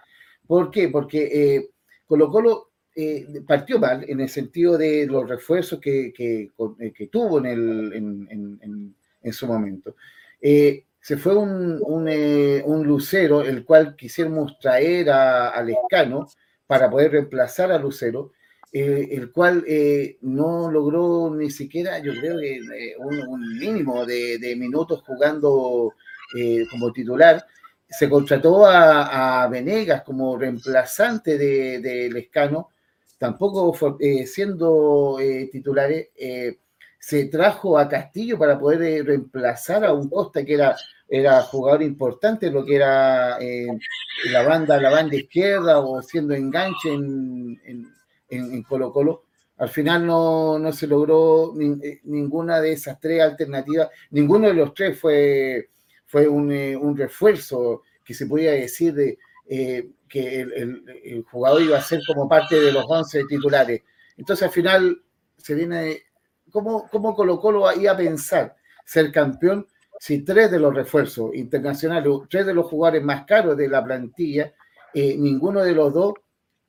¿Por qué? Porque eh, Colo Colo eh, partió mal en el sentido de los refuerzos que, que, eh, que tuvo en, el, en, en, en, su momento. se fue un, un, un, Lucero, el cual quisiéramos traer a, al Escano para poder reemplazar a Lucero, eh, el cual eh, no logró ni siquiera, yo creo que eh, un, mínimo de, minutos jugando como titular. se contrató a, a Venegas como reemplazante de, de Lescano, tampoco eh, siendo eh, titulares, eh, se trajo a Castillo para poder eh, reemplazar a un Costa que era, era jugador importante, lo que era eh, la banda, la banda izquierda o siendo enganche en, en, en- Colo Colo. Al final no, no se logró nin- eh, ninguna de esas tres alternativas, ninguno de los tres fue, fue un, eh, un refuerzo que se podía decir de, eh, que el, el- el jugador iba a ser como parte de los 11 titulares. Entonces al final se viene, ¿cómo, cómo Colo Colo iba a pensar ser campeón si tres de los refuerzos internacionales, tres de los jugadores más caros de la plantilla, eh, ninguno de los dos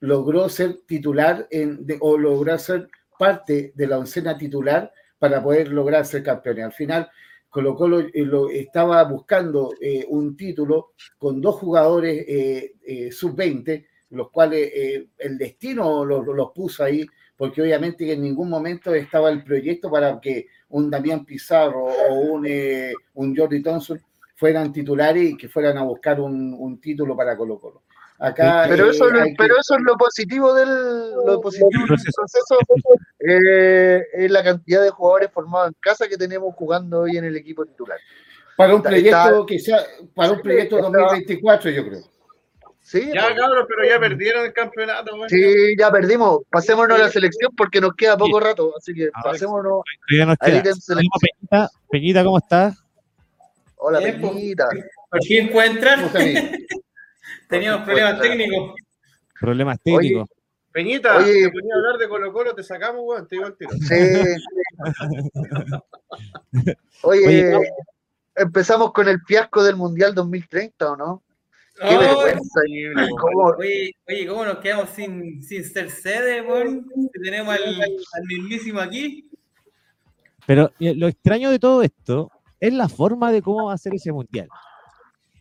logró ser titular en, de- o lograr ser parte de la oncena titular para poder lograr ser campeón. Al final Colo Colo eh, estaba buscando eh, un título con dos jugadores eh, eh, sub-20, los cuales el destino los, puso ahí, porque obviamente en ningún momento estaba el proyecto para que un Damián Pizarro o un, un Jordi Thompson fueran titulares y que fueran a buscar un, un título para Colo Colo. Acá, Pero eh, eso, que- pero eso es lo positivo del lo positivo del Proceso. eh, es la cantidad de jugadores formados en casa que tenemos jugando hoy en el equipo titular. para un está- proyecto que sea, para un proyecto está- 2024, yo creo. Sí, Ya, pues, cabros, pero ya perdieron el campeonato, weón. sí, ya perdimos. Pasémonos a la selección porque nos queda poco rato, así que Ahora pasémonos nos queda. Peñita, Peñita, ¿cómo estás? Hola, pues. Peñita. Por fin puede entrar. ¿Cómo está, amigo? Teníamos problemas técnicos. Problemas Oye, técnicos. Peñita, Oye. te ponía a hablar de Colo Colo, te sacamos, weón, te digo al tiro. Sí. Oye, Oye, empezamos con el fiasco del Mundial 2030, ¿o no? Qué Oh, vergüenza. Oye, oye, ¿cómo nos quedamos sin, sin ser sede, weón? Si tenemos al, al mismísimo aquí. Pero eh, lo extraño de todo esto es la forma de cómo va a ser ese mundial.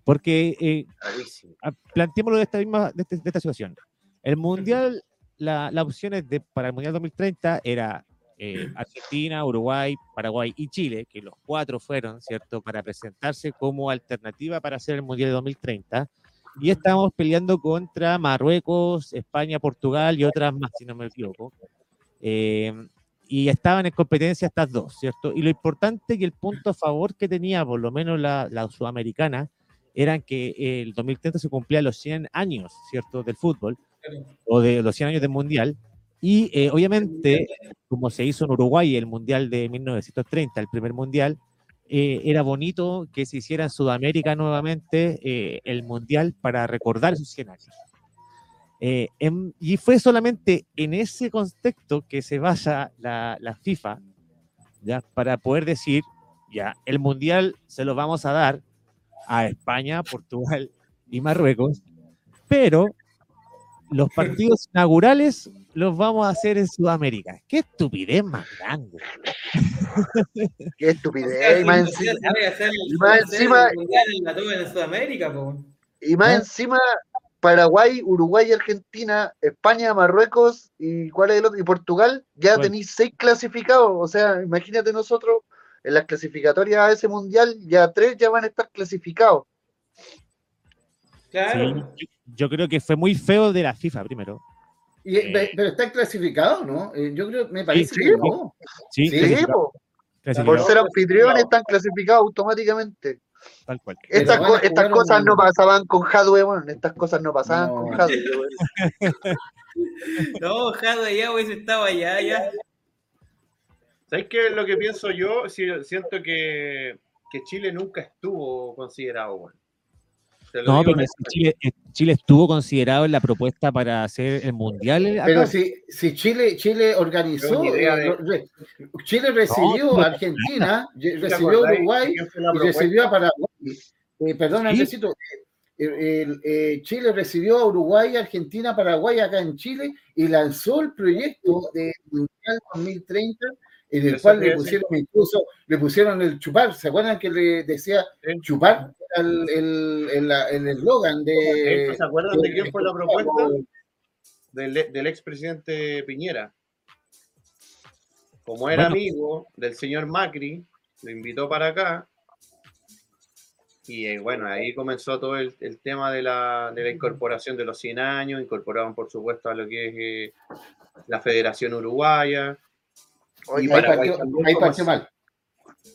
Porque eh, planteémoslo de esta misma de, este- de esta situación. El mundial, la, las opciones de, para el mundial 2030 era eh, Argentina, Uruguay, Paraguay y Chile, que los cuatro fueron, ¿cierto?, para presentarse como alternativa para hacer el mundial de 2030. Y estábamos peleando contra Marruecos, España, Portugal y otras más, si no me equivoco. Eh, y estaban en competencia estas dos, ¿cierto? Y lo importante que el punto a favor que tenía, por lo menos la, la sudamericana, eran que el 2030 se cumplían los 100 años, ¿cierto?, del fútbol, o de los 100 años del mundial. Y eh, obviamente, como se hizo en Uruguay el mundial de 1930, el primer mundial, eh, era bonito que se hiciera en Sudamérica nuevamente eh, el mundial para recordar esos 100 años. Eh, en- y fue solamente en ese contexto que se basa la, la FIFA, ¿ya? para poder decir, ya, el mundial se lo vamos a dar a España, Portugal y Marruecos, pero los partidos inaugurales los vamos a hacer en Sudamérica. ¡Qué estupidez más grande! Qué estupidez. Y más encima, y más encima- en Sudamérica, y más ¿Ah? encima Paraguay, Uruguay, Argentina, España, Marruecos y cuál es el otro? Y Portugal, ya tenéis seis clasificados. O sea, imagínate nosotros en las clasificatorias a ese mundial, ya tres ya van a estar clasificados. Claro. Sí, yo, creo que fue muy feo de la FIFA primero. Y, Eh. pe- pero están clasificados, ¿no? Eh, Yo creo, me parece sí, que no. Sí, Sí, Sí, clasificado, po. clasificado, por ser No, anfitriones están clasificados automáticamente. tal cual. Estas, co- cosas un- no pasaban con Jadwe, bueno, estas cosas no pasaban No. con Jadwe. bueno. No, Jado ya hubiese estado allá, ya. ¿Sabes qué es lo que pienso yo? Si- Siento que, que Chile nunca estuvo considerado, lo No, pero Chile, eh, Chile estuvo considerado en la propuesta para hacer el mundial. eh, Pero si, si Chile, Chile organizó, eh, de- Chile recibió No, a Argentina, ye- ¿te recibió a Uruguay y recibió a Paraguay. Eh, perdón, Sí. Eh, eh, Chile recibió a Uruguay, Argentina, Paraguay acá en Chile y lanzó el proyecto de Mundial 2030 en el Eso cual le decir. pusieron incluso le pusieron el chupar. ¿Se acuerdan que le decía Sí. chupar? El el- el- el eslogan de. ¿Se acuerdan de quién fue la propuesta? Del, del expresidente Piñera. Como era Bueno. amigo del señor Macri, lo invitó para acá Y eh, bueno, ahí comenzó todo el, el tema de la, de la, incorporación de los 100 años, incorporaban por supuesto a lo que es eh, la Federación Uruguaya. Oye, Y ahí partió, ahí partió mal.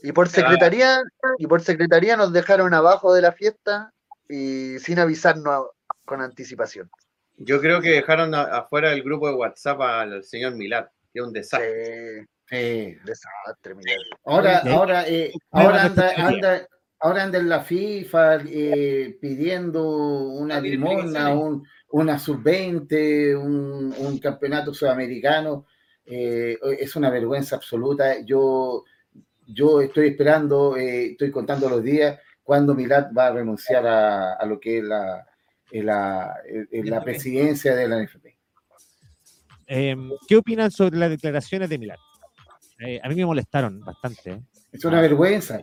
Y por secretaría, y por secretaría nos dejaron abajo de la fiesta y sin avisarnos con anticipación. Yo creo que dejaron a- afuera del grupo de WhatsApp al señor Milad, que es un desastre. Sí, Sí. desastre, Miguel. Ahora, Sí. ahora, eh, ahora anda, anda, ahora anda en la FIFA eh, pidiendo una limosna, un, una sub-20, un, un campeonato sudamericano. Eh, es una vergüenza absoluta. Yo, yo estoy esperando, eh, estoy contando los días cuando Milad va a renunciar a, a lo que es la, la, la presidencia de la NFP. Eh, ¿Qué opinan sobre las declaraciones de Milán? Eh, a mí me molestaron bastante. Es una vergüenza.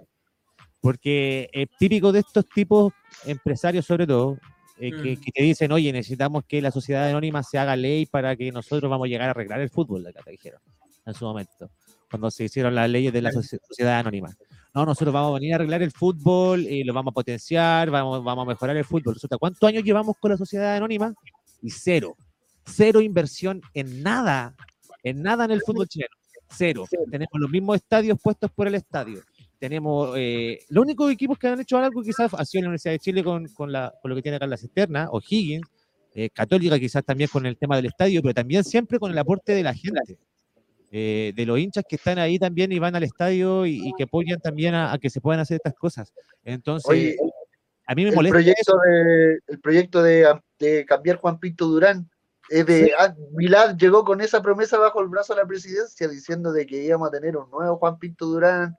porque es típico de estos tipos empresarios sobre todo, eh, que, Mm. que te dicen, oye, necesitamos que la sociedad anónima se haga ley para que nosotros vamos a llegar a arreglar el fútbol, acá te dijeron, en su momento, cuando se hicieron las leyes de la soci- sociedad anónima. No, nosotros vamos a venir a arreglar el fútbol, y lo vamos a potenciar, vamos, vamos a mejorar el fútbol. Resulta, ¿cuántos años llevamos con la sociedad anónima? Y cero. Cero inversión en nada, en nada en el fútbol chileno. Cero. Tenemos los mismos estadios puestos por el estadio tenemos eh, los únicos equipos que han hecho algo quizás ha sido la Universidad de Chile con, con, la, con lo que tiene acá en la cisterna, o Higgins, eh, Católica quizás también con el tema del estadio, pero también siempre con el aporte de la gente, eh, de los hinchas que están ahí también y van al estadio y, y que apoyan también a, a que se puedan hacer estas cosas. Entonces, Oye, a mí me el molesta proyecto, de, el proyecto de, de cambiar Juan Pinto Durán es de Sí. ah, Milad llegó con esa promesa bajo el brazo a la presidencia diciendo de que íbamos a tener un nuevo Juan Pinto Durán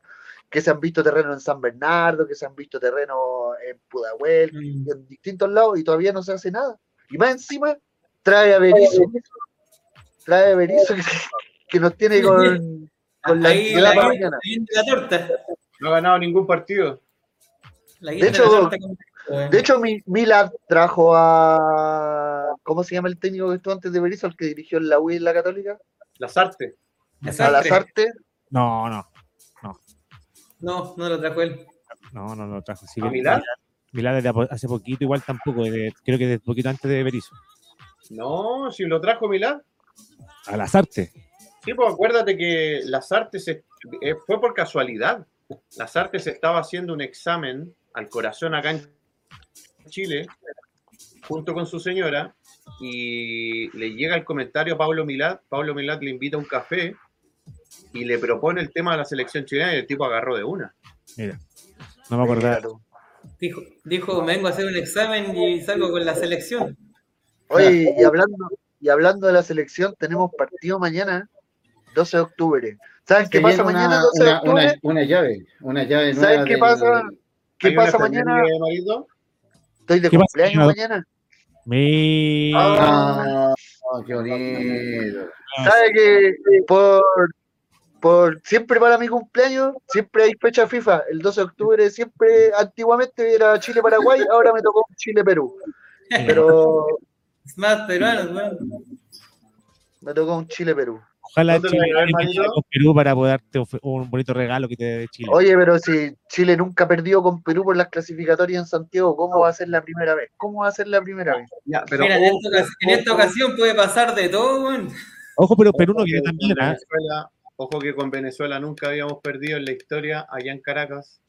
que se han visto terreno en San Bernardo, que se han visto terreno en Pudahuel, Mm. en distintos lados y todavía no se hace nada. Y más encima trae a Berizzo, trae a Berizzo que, que nos tiene con, con la Ahí la, la, torta. No ha ganado ningún partido. La De hecho- de la hecho, mi, Milad trajo a. ¿Cómo se llama el técnico que estuvo antes de Berizzo, el que dirigió en la UI en la Católica? Las artes. A Desastre. Lazarte. No, no, No, no lo trajo él. no, no lo trajo. Sí, ¿A Milán? Milán desde hace poquito, igual tampoco, desde- creo que desde poquito antes de Berizzo. No, si lo trajo Milán. A las artes. Sí, pues acuérdate que las artes se- eh, fue por casualidad. Las artes estaba haciendo un examen al corazón acá en Chile, junto con su señora, y le llega el comentario a Pablo Milad. Pablo Milad le invita a un café y le propone el tema de la selección chilena y el tipo agarró de una. Mira, no me acordaba. Dijo, dijo, me vengo a hacer un examen y salgo con la selección. Oye, y hablando, y hablando de la selección, tenemos partido mañana, 12 de octubre. ¿Saben qué pasa mañana, una, 12 de una, octubre? una, una llave, una llave nueva. ¿Saben qué del- pasa? ¿Qué ¿Hay una pasa mañana? de? Estoy de ¿Qué pasa cumpleaños mañana? mañana. Mira. Ah, qué bonito. ¿Sabe que por, por siempre para mi cumpleaños, siempre hay fecha FIFA? El 12 de octubre siempre, antiguamente era Chile-Paraguay, ahora me tocó Chile-Perú. Pero Es más peruano, me tocó un Chile-Perú. Ojalá ¿No te lo Chile con Perú para poder darte un bonito regalo que te dé Chile. Oye, pero si Chile nunca ha perdido con Perú por las clasificatorias en Santiago, ¿cómo va a ser la primera vez? ¿Cómo va a ser la primera vez? Ya, pero Mira, en ojo, esta, ocasión- en esta ojo, ocasión puede pasar de todo, weón. Ojo, pero Perú no viene con ¿ah? Venezuela- Ojo que con Venezuela nunca habíamos perdido en la historia allá en Caracas.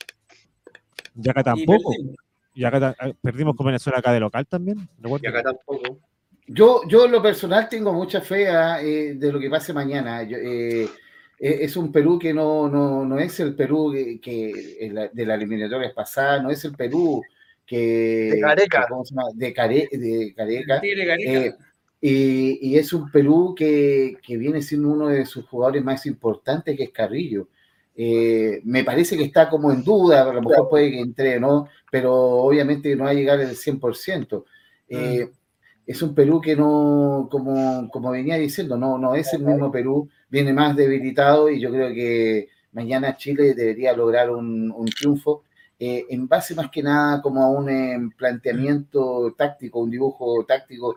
Y acá Y tampoco. perdimos. Y acá ta- ah, perdimos con Venezuela acá de local también. Y acá tampoco. Yo, yo en lo personal tengo mucha fe ah, eh, de lo que pase mañana. Yo, eh, eh, es un Perú que no, no, no es el Perú que, de la eliminatoria pasada, no es el Perú que... De Careca. que- ¿cómo se llama? De, Care- de Careca. Gareca. Eh, y, y es un Perú que, que viene siendo uno de sus jugadores más importantes, que es Carrillo. Eh, me parece que está como en duda, a lo mejor puede que entre, ¿no? Pero obviamente no va a llegar el 100%. Eh, Es un Perú que no, como, como venía diciendo, no, no es el mismo Perú, viene más debilitado y yo creo que mañana Chile debería lograr un, un triunfo eh, en base más que nada como a un eh, planteamiento táctico, un dibujo táctico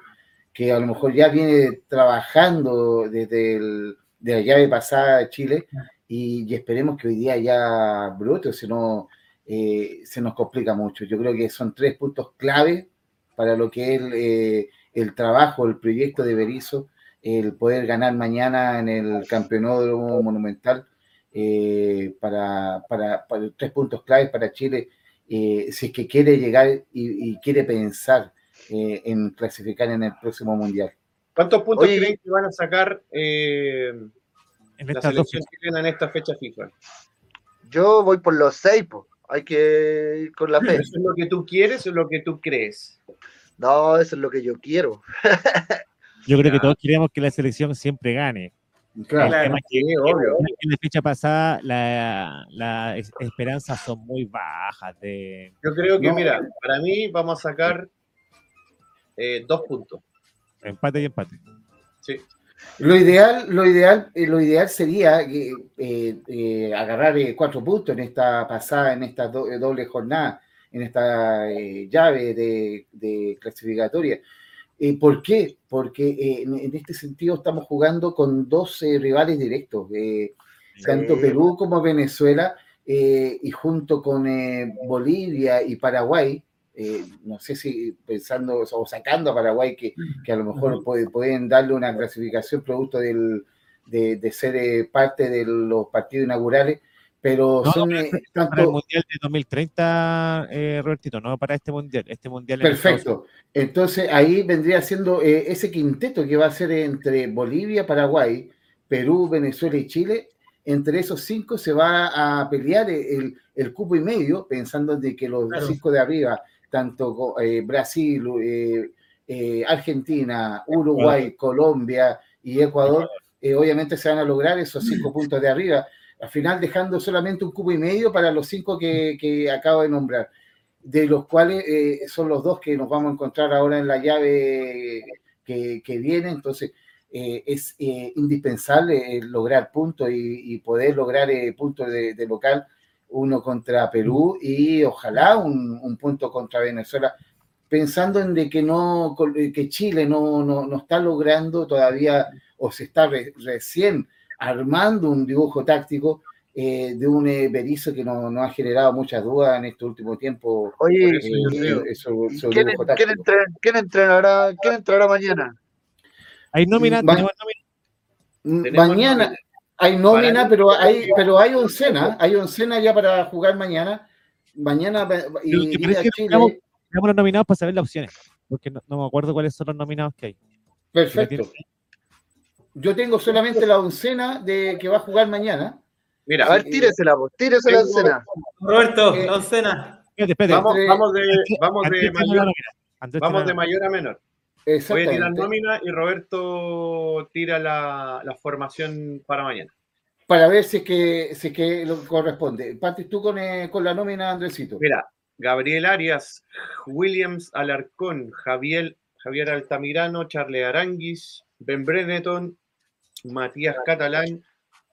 que a lo mejor ya viene trabajando desde el, de la llave pasada de Chile y, esperemos que hoy día ya brote, si no, eh, se nos complica mucho. Yo creo que son tres puntos clave para lo que es el, eh, el trabajo, el proyecto de Berizzo, el poder ganar mañana en el campeonato monumental eh, para, para, tres puntos claves para Chile, si es que quiere llegar y quiere pensar eh, en clasificar en el próximo mundial. ¿Cuántos puntos Oye, creen que van a sacar eh, En la selección chilena en esta fecha FIFA? Yo voy por los seis, po. hay que ir con la fe. ¿Eso es lo que tú quieres o lo que tú crees? No, eso es lo que yo quiero. Yo creo que todos queremos que la selección siempre gane. Claro. El tema es que Sí, obvio. en la fecha pasada la- las es- esperanzas son muy bajas de Yo creo que, No. mira, para mí vamos a sacar eh, dos puntos. empate y empate. Sí. Lo ideal, lo ideal, eh, lo ideal sería eh, eh, agarrar eh, cuatro puntos en esta pasada, en esta do- doble jornada, en esta eh, llave de, de clasificatoria. Eh, ¿Por qué? Porque eh, en, en este sentido estamos jugando con dos eh, rivales directos, eh, tanto Perú como Venezuela, eh, y junto con eh, Bolivia y Paraguay, eh, no sé si pensando o sacando a Paraguay, que, que a lo mejor puede- pueden darle una clasificación producto del, de, de ser eh, parte de los partidos inaugurales, pero No, son eh, Para el. Mundial de 2030, eh, Robertito, no para este Mundial. Este Mundial en Perfecto. Entonces ahí vendría siendo eh, ese quinteto que va a ser entre Bolivia, Paraguay, Perú, Venezuela y Chile. Entre esos cinco se va a pelear el, el cupo y medio, pensando de que los Claro. cinco de arriba, tanto eh, Brasil, eh, eh, Argentina, Uruguay, Colombia y Ecuador, eh, obviamente se van a lograr esos cinco puntos de arriba. Al final dejando solamente un cupo y medio para los cinco que, que acabo de nombrar de los cuales eh, son los dos que nos vamos a encontrar ahora en la llave que, que viene. Entonces, eh, es eh, indispensable eh, lograr puntos y, y poder lograr puntos de, de local, uno contra Perú y ojalá un, un punto contra Venezuela, pensando en de que, no, que Chile no, no, no está logrando todavía o se está re- recién armando un dibujo táctico eh, de un eh, Berizzo que no, no ha generado muchas dudas en este último tiempo. Oye, eh, su ¿quién, dibujo quién táctico. entren- quién entrenará, quién entrará mañana? Hay nómina, Va- tenemos nómina. Mm, Tenemos Mañana nómina. Hay nómina, Para- pero hay, pero hay oncena, hay oncena ya para jugar mañana. Mañana y ¿te ir parece a Chile. los nominados para saber las opciones. Porque no, no me acuerdo cuáles son los nominados que hay. Perfecto. Yo tengo solamente la oncena de que va a jugar mañana. Mira, A ver, tíresela, vos, tíresela en Tengo- cena. Roberto, Eh, la oncena. Vamos, de, vamos de la mayor, vamos de la mayor a menor. Voy a tirar nómina y Roberto tira la, la formación para mañana. Para ver si es que, si es que lo corresponde. Partes tú con, eh, con la nómina, Andresito. Mira, Gabriel Arias, Williams Alarcón, Javier, Javier Altamirano, Charles Aranguis, Ben Breneton, Matías Catalán,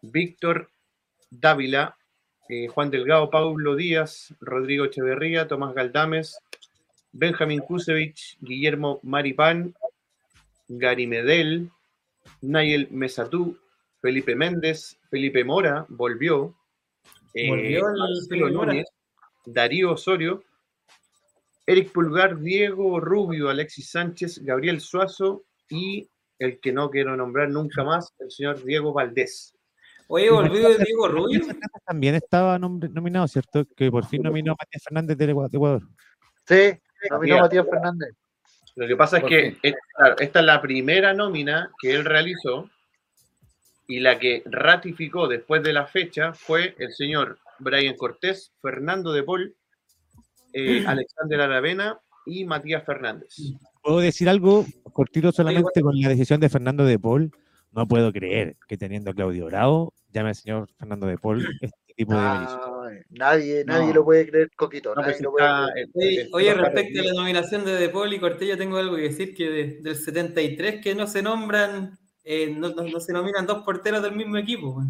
Víctor Dávila, eh, Juan Delgado, Paulo Díaz, Rodrigo Echeverría, Tomás Galdames, Benjamín Kusevich, Guillermo Maripán, Gary Medel, Nayel Mesatú, Felipe Méndez, Felipe Mora, volvió. eh, el. Núñez, Darío Osorio, Eric Pulgar, Diego Rubio, Alexis Sánchez, Gabriel Suazo y el que no quiero nombrar nunca más, el señor Diego Valdés. Oye, volvió Diego Rubio. También estaba nominado, ¿cierto? Que por fin nominó a Matías Fernández de de Ecuador. Sí, nominó Mira. a Matías Fernández. Lo que pasa es que esta es la primera nómina que él realizó y la que ratificó después de la fecha fue el señor Brian Cortés, Fernando de Paul, eh, Alexander Aravena y Matías Fernández. ¿Puedo decir algo cortito solamente con la decisión de Fernando de Paul? No puedo creer que teniendo a Claudio Bravo, llame al señor Fernando de Paul tipo de beneficio. Ay, nadie, nadie No. lo puede creer, Coquito. No, nadie pues lo puede está- creer. el- Oye, respecto a la nominación de De Paul y Cortella, tengo algo que decir que de- del 73 que no se nombran, eh, no, no- no se nominan dos porteros del mismo equipo.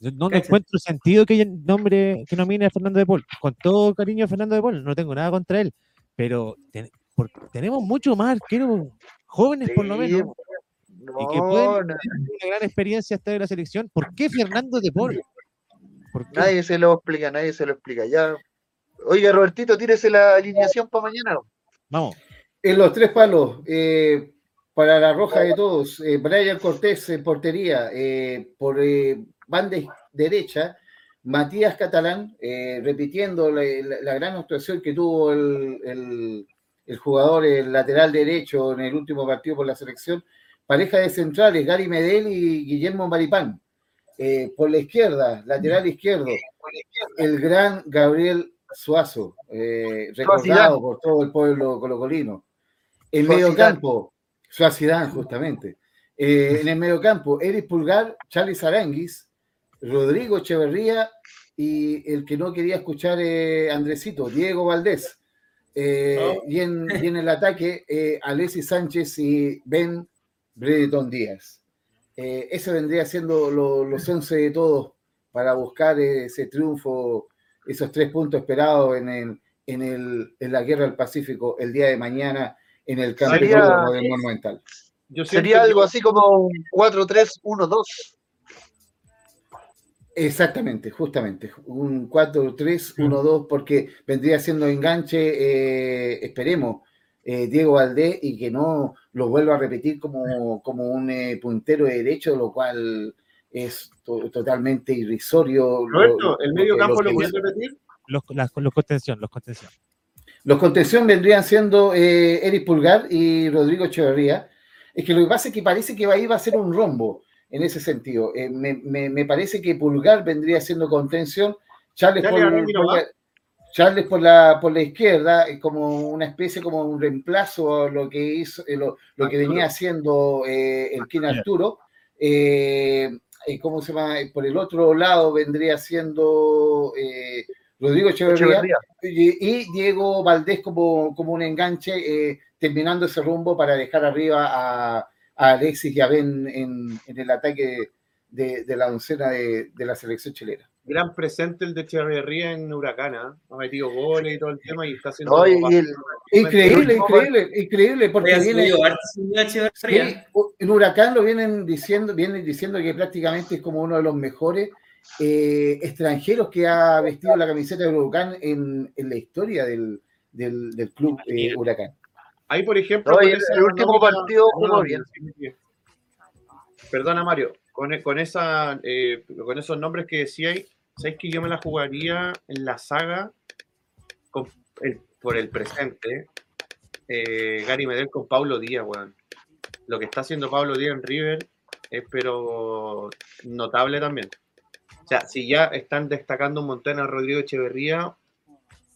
Yo no Cacha. encuentro sentido que nombre, que nomine a Fernando de Paul. Con todo cariño a Fernando de Paul, no tengo nada contra él. Pero ten- por- tenemos mucho más arqueros jóvenes, por lo menos, y que pueden no. tener una gran experiencia hasta de la selección. ¿Por qué Fernando de Paul? ¿Por qué? Nadie se lo explica, nadie se lo explica. Ya. Oiga, Robertito, tírese la alineación para mañana. Vamos. En los tres palos, eh, para la roja de todos, eh, Brian Cortés en portería, eh, por eh, banda derecha, Matías Catalán, eh, repitiendo la, la- la gran actuación que tuvo el, el- el jugador, el lateral derecho en el último partido por la selección, pareja de centrales, Gary Medel y Guillermo Maripán. Eh, por la izquierda, lateral izquierdo, el gran Gabriel Suazo, eh, recordado por todo el pueblo colocolino. En Suazidán. medio campo, Suacidán, justamente. Eh, en el medio campo, Eric Pulgar, Charlie Aranguis, Rodrigo Echeverría y el que no quería escuchar eh, Andresito, Diego Valdés. Eh, Oh. y, en, y en el ataque, eh, Alexis Sánchez y Ben Bredeton Díaz. Eh, ese vendría siendo lo- los 11 de todos para buscar ese triunfo, esos tres puntos esperados en, el, en, el, en la Guerra del Pacífico el día de mañana en el Hipódromo del Monumental. Yo Sería algo así como un 4-3-1-2. Exactamente, justamente. Un 4-3-1-2, porque vendría siendo enganche, eh, esperemos, eh, Diego Valdés y que no lo vuelva a repetir como, como un eh, puntero de derecho, lo cual es to- totalmente irrisorio. lo- Roberto, ¿el lo medio que- campo lo lo repetir? Los, las- los contención, los contención. Los contención vendrían siendo eh, Eric Pulgar y Rodrigo Echeverría. Es que lo que pasa es que parece que ahí va a ser un rombo en ese sentido. Eh, me, me- me parece que Pulgar vendría siendo contención, Charles, Dale, Charles por la, por la izquierda, eh, como una especie, como un reemplazo a lo que hizo, eh, lo, lo que venía haciendo eh, el King Arturo. Eh, eh, ¿Cómo se llama? Por el otro lado vendría siendo eh, Rodrigo Echeverría y, y Diego Valdés como, como un enganche, terminando ese rumbo para dejar arriba a, a Alexis y a Ben en, en el ataque de, de la oncena de, de la selección chilena. Gran presente el de Echeverría en Huracán, ¿ah? ha metido goles y todo el tema y está haciendo. No, y- y el- Increíble, increíble, increíble, porque viene, en Huracán lo vienen diciendo, vienen diciendo que prácticamente es como uno de los mejores eh, extranjeros que ha vestido la camiseta de Huracán en, en la historia del, del, del club eh, Huracán. Ahí, por ejemplo, No, el- último nómina- partido jugó bien. Perdona, Mario, con, con, esa, eh, con esos nombres que decíais, ¿sabéis que yo me la jugaría en la saga con el- por el presente? eh, Gary Medel con Pablo Díaz, weón. Lo que está haciendo Pablo Díaz en River es pero notable también. O sea, si ya están destacando un montón a Rodrigo Echeverría,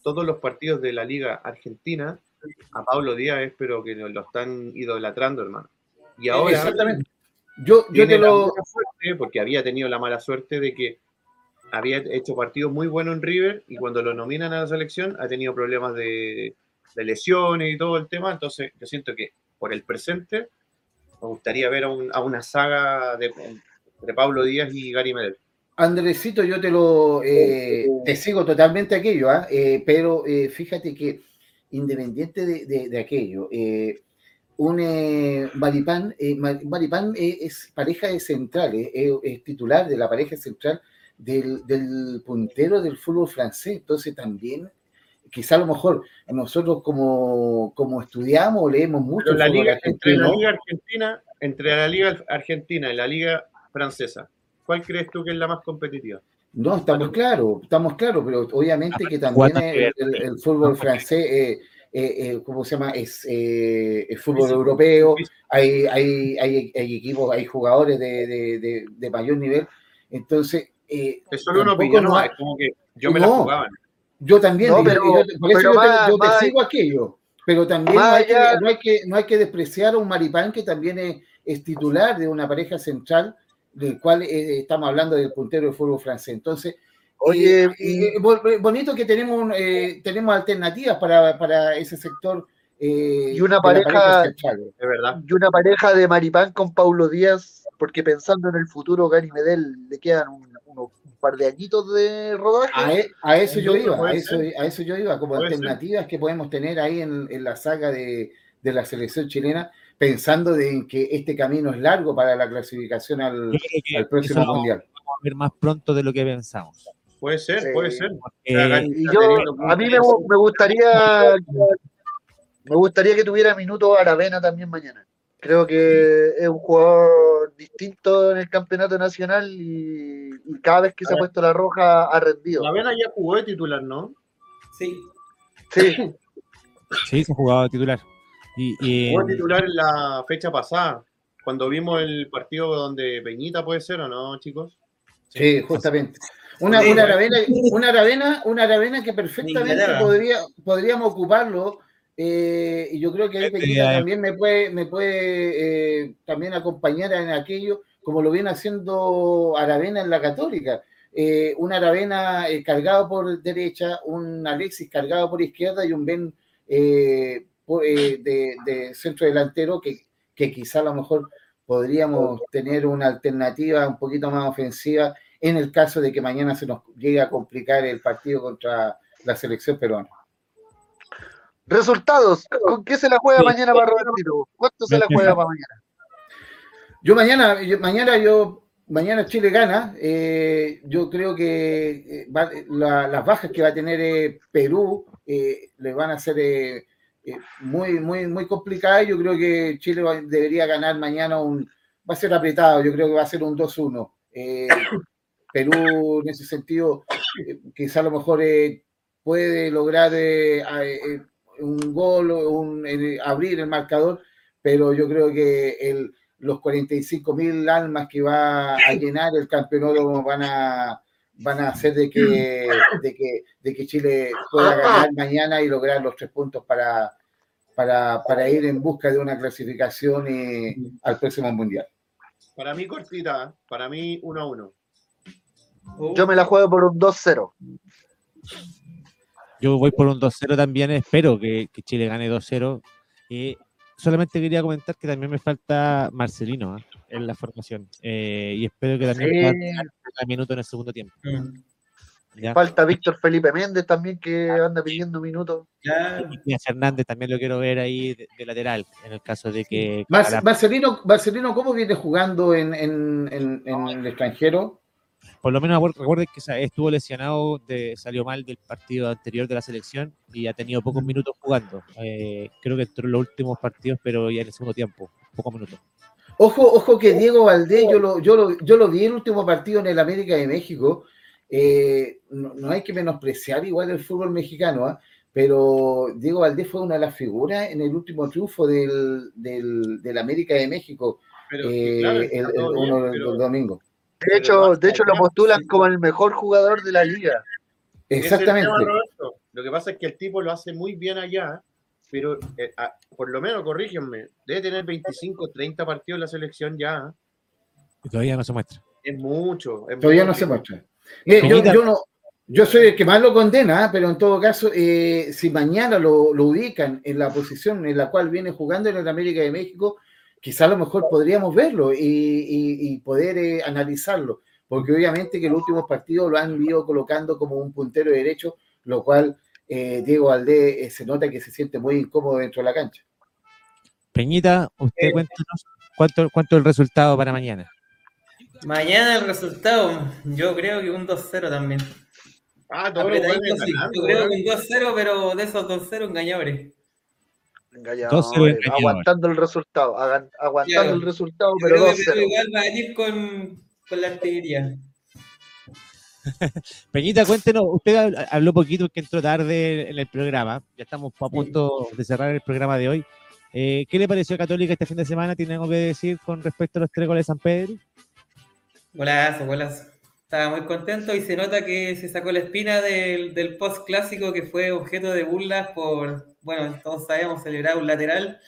todos los partidos de la Liga Argentina, a Pablo Díaz es pero que lo están idolatrando, hermano. Y ahora Exactamente. Yo, yo te lo. porque había tenido la mala suerte de que había hecho partidos muy buenos en River y cuando lo nominan a la selección ha tenido problemas de, de lesiones y todo el tema. Entonces, yo siento que por el presente me gustaría ver a, un- a una saga de, de Pablo Díaz y Gary Medel. Andresito, yo te lo eh, te sigo totalmente aquello, ¿ah? Eh, pero eh, fíjate que independiente de, de- de aquello, eh, un eh, Maripán, eh, Ma- Maripán eh, es pareja de centrales, eh, es titular de la pareja central del, del puntero del fútbol francés, entonces también quizá a lo mejor nosotros como, como estudiamos leemos mucho Pero la liga, entre la Liga Argentina, entre la Liga Argentina y la Liga Francesa, ¿cuál crees tú que es la más competitiva? No, estamos claros, estamos claros, pero obviamente que también el- el fútbol francés, eh, eh, eh, ¿cómo se llama? Es eh, el fútbol europeo, hay, hay, hay, hay equipos, hay jugadores de, de- de- de mayor nivel, entonces... eh, Es solo una opinión, no es como que yo me la No. jugaba. yo también, No, pero- yo- por eso pero yo te, más- sigo aquello, pero también no hay, que, no, hay que, no hay que despreciar a un Maripán que también es, es titular de una pareja central, del cual eh, estamos hablando del puntero del fútbol francés. Entonces, Oye, eh, eh, bo- bonito que tenemos, eh, tenemos alternativas para, para ese sector. eh, Y una de la pareja- central. De verdad. y una pareja de Maripán con Paulo Díaz, porque pensando en el futuro, Gary Medel le quedan un par de añitos de rodaje. A, e- a eso yo iba, a eso, a eso yo iba, como Puede ser. alternativas que podemos tener ahí en, en la saga de, de la selección chilena, pensando de en que este camino es largo para la clasificación al, que próximo eso mundial. vamos a ver más pronto de lo que pensamos. Puede ser, Sí. puede ser. Eh, Y yo, a mí me, gu- me gustaría me gustaría que tuviera minutos Aravena también mañana. Creo que es un jugador distinto en el campeonato nacional y, y cada vez que se ha puesto la roja ha rendido. La Vena ya jugó de titular, ¿no? Sí. Sí, sí, se jugaba titular. Y, y, Jugó de titular en la fecha pasada, cuando vimos el partido donde Peñita puede ser, ¿o no, chicos? Sí, justamente. Una, una, aravena, una, aravena, una aravena que perfectamente podría, podríamos ocuparlo. Eh, y yo creo que ahí Este, también me puede, me puede eh, también acompañar en aquello, como lo viene haciendo Aravena en la Católica. Eh, un Aravena eh, cargado por derecha, un Alexis cargado por izquierda y un Ben de centro delantero que, que quizá a lo mejor podríamos tener una alternativa un poquito más ofensiva en el caso de que mañana se nos llegue a complicar el partido contra la selección peruana. Resultados. ¿Con qué se la juega Sí. mañana para Robertino? ¿Cuánto se la juega para mañana? Yo mañana, yo- mañana yo, mañana Chile gana. eh, yo creo que eh, va- la- las bajas que va a tener eh, Perú eh, le van a ser muy, muy, muy complicadas. Yo creo que Chile va- debería ganar mañana un, va a ser apretado. Yo creo que va a ser un 2-1. Eh, Perú en ese sentido, eh, quizá a lo mejor eh, puede lograr eh, eh, un gol o un, eh, abrir el marcador, pero yo creo que el, los 45 mil almas que va a llenar el campeonato van a, van a hacer de que, de, que, de que Chile pueda ganar mañana y lograr los tres puntos para, para, para ir en busca de una clasificación eh, al próximo mundial. Para mí cortita, para mí 1 a 1. Uh, Yo me la juego por un 2-0. Yo voy por un 2-0 también, espero que, que Chile gane 2-0. Y solamente quería comentar que también me falta Marcelino ¿ah? en la formación. Eh, y espero que también Sí. un minuto en el segundo tiempo. mm, ¿ya? Falta Víctor Felipe Méndez también que anda pidiendo minutos. Y Hernández también lo quiero ver ahí de, de lateral, en el caso de que... Marcelino, Marcelino, ¿cómo viene jugando en, en, en, en el extranjero? Por lo menos recuerden que estuvo lesionado, de, salió mal del partido anterior de la selección y ha tenido pocos minutos jugando. Eh, creo que entró en los últimos partidos, pero ya en el segundo tiempo, pocos minutos. Ojo, ojo que Diego Valdés, yo lo, yo lo, yo lo vi en el último partido en el América de México. eh, no, no hay que menospreciar igual el fútbol mexicano, ¿ah? pero Diego Valdés fue una de las figuras en el último triunfo del, del, del América de México Pero, eh, claro, el, uno domingo. De hecho, de hecho lo postulan como el mejor jugador de la liga. Exactamente. Lo que pasa es que el tipo lo hace muy bien allá, pero eh, ah, por lo menos, corrígenme, debe tener 25, 30 partidos en la selección ya. Y todavía no se muestra. Es mucho. es Todavía no mucho. se muestra. Yo, yo no, yo soy el que más lo condena, ¿ah? pero en todo caso, eh, si mañana lo, lo ubican en la posición en la cual viene jugando en el América de México, quizá a lo mejor podríamos verlo y, y- y poder eh, analizarlo, porque obviamente que los últimos partidos lo han ido colocando como un puntero derecho, lo cual eh, Diego Valdés eh, se nota que se siente muy incómodo dentro de la cancha. Peñita, usted cuéntanos cuánto, cuánto es el resultado para mañana. Mañana el resultado, yo creo que un 2-0 también. Ah, todo lo Apretadito, vuelven sí. ganando, Yo creo que un 2-0, pero de esos 2-0 engañadores. Engañadores, 2-0 engañadores. aguantando el resultado, hagan- aguantando Claro. el resultado, pero 2-0. igual va a venir con, con la artillería. Peñita, cuéntenos, usted hab- habló poquito que entró tarde en el programa, ya estamos a punto de cerrar el programa de hoy. Eh, ¿Qué le pareció a Católica este fin de semana? ¿Tiene algo que decir con respecto a los tres goles de San Pedro? Golazo, golazo. Estaba muy contento y se nota que se sacó la espina del, del post clásico que fue objeto de burlas por, bueno, todos sabemos, celebrar un lateral.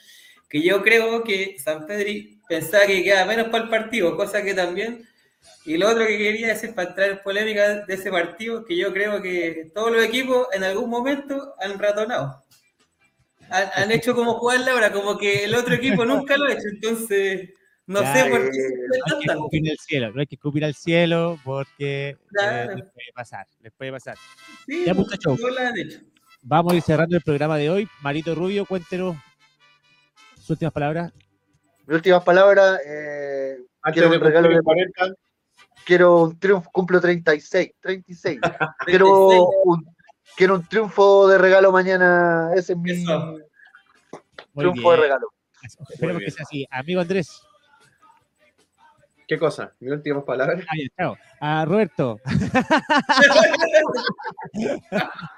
Que yo creo que San Pedri pensaba que quedaba menos para el partido, cosa que también. Y lo otro que quería decir para entrar en polémica de ese partido, que yo creo que todos los equipos en algún momento han ratonado. Han, han hecho como jugarla ahora, como que el otro equipo nunca lo ha hecho. Entonces, no Ya, sé por qué eh, se No hay que escupir al cielo, no hay que escupir al cielo porque eh, Claro. les puede pasar, les puede pasar. Sí, Ya, muchachos. no lo han hecho. Vamos a ir cerrando el programa de hoy. Marito Rubio, cuéntenos sus últimas palabras. Mi última palabra, eh, Antes quiero de un regalo de el 40, quiero un triunfo, cumplo 36, 36. Quiero 36. un, quiero un triunfo de regalo mañana. Ese es mi Eso. Triunfo de regalo. Esperemos que sea así. Amigo Andrés. ¿Qué cosa? ¿Mis últimas palabras? Ah, ya, chao. A Roberto.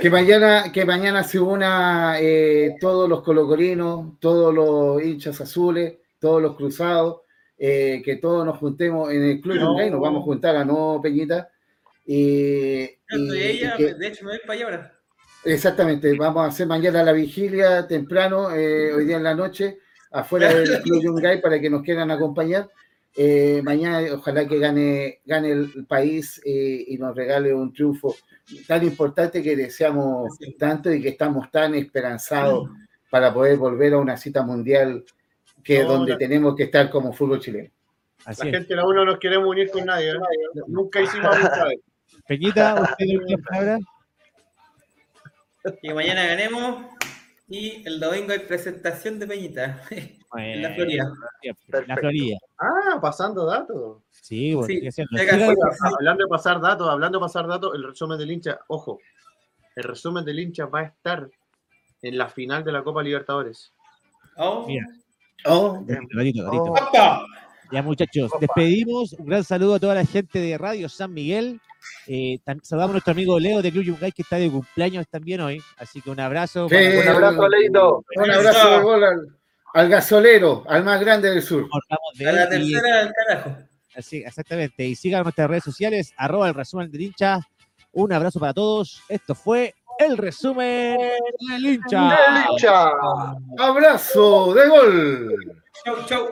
Que mañana, que mañana se una eh, todos los colocolinos, todos los hinchas azules, todos los cruzados, eh, que todos nos juntemos en el Club Yungay, nos vamos a juntar a no Peñita. Y, Yo estoy y- ella, y que- de hecho me voy para allá ahora. exactamente, vamos a hacer mañana la vigilia temprano, eh, hoy día en la noche, afuera del Club Yungay para que nos quieran acompañar. Mañana ojalá que gane, gane el país y nos regale un triunfo tan importante que deseamos Sí. tanto y que estamos tan esperanzados para poder volver a una cita mundial que No, donde la- tenemos que estar como fútbol chileno. Así La es. gente, la uno, no nos queremos unir con nadie. ¿eh? Nunca hicimos amistad. Peñita, usted de última palabra. Que mañana ganemos y el domingo hay presentación de Peñita en la Florida. La. Florida. Ah, pasando datos. Sí, bueno, Sí, Hablando de pasar datos, hablando de pasar datos, el resumen del hincha, ojo, el resumen del hincha va a estar en la final de la Copa Libertadores. Oh. Mira. Oh, Ratito, ratito. Oh. Ya muchachos, despedimos. Un gran saludo a toda la gente de Radio San Miguel. Eh, saludamos a nuestro amigo Leo de Club Yungay que está de cumpleaños también hoy. Así que un abrazo. Sí. para- Un abrazo, Leito. un abrazo de gol al, al gasolero, al más grande del sur. De A la tercera del carajo. así, exactamente. Y sigan nuestras redes sociales, arroba el resumen del hincha. Un abrazo para todos. Esto fue el resumen del hincha. ¡El hincha! Abrazo de gol. Chau, chau.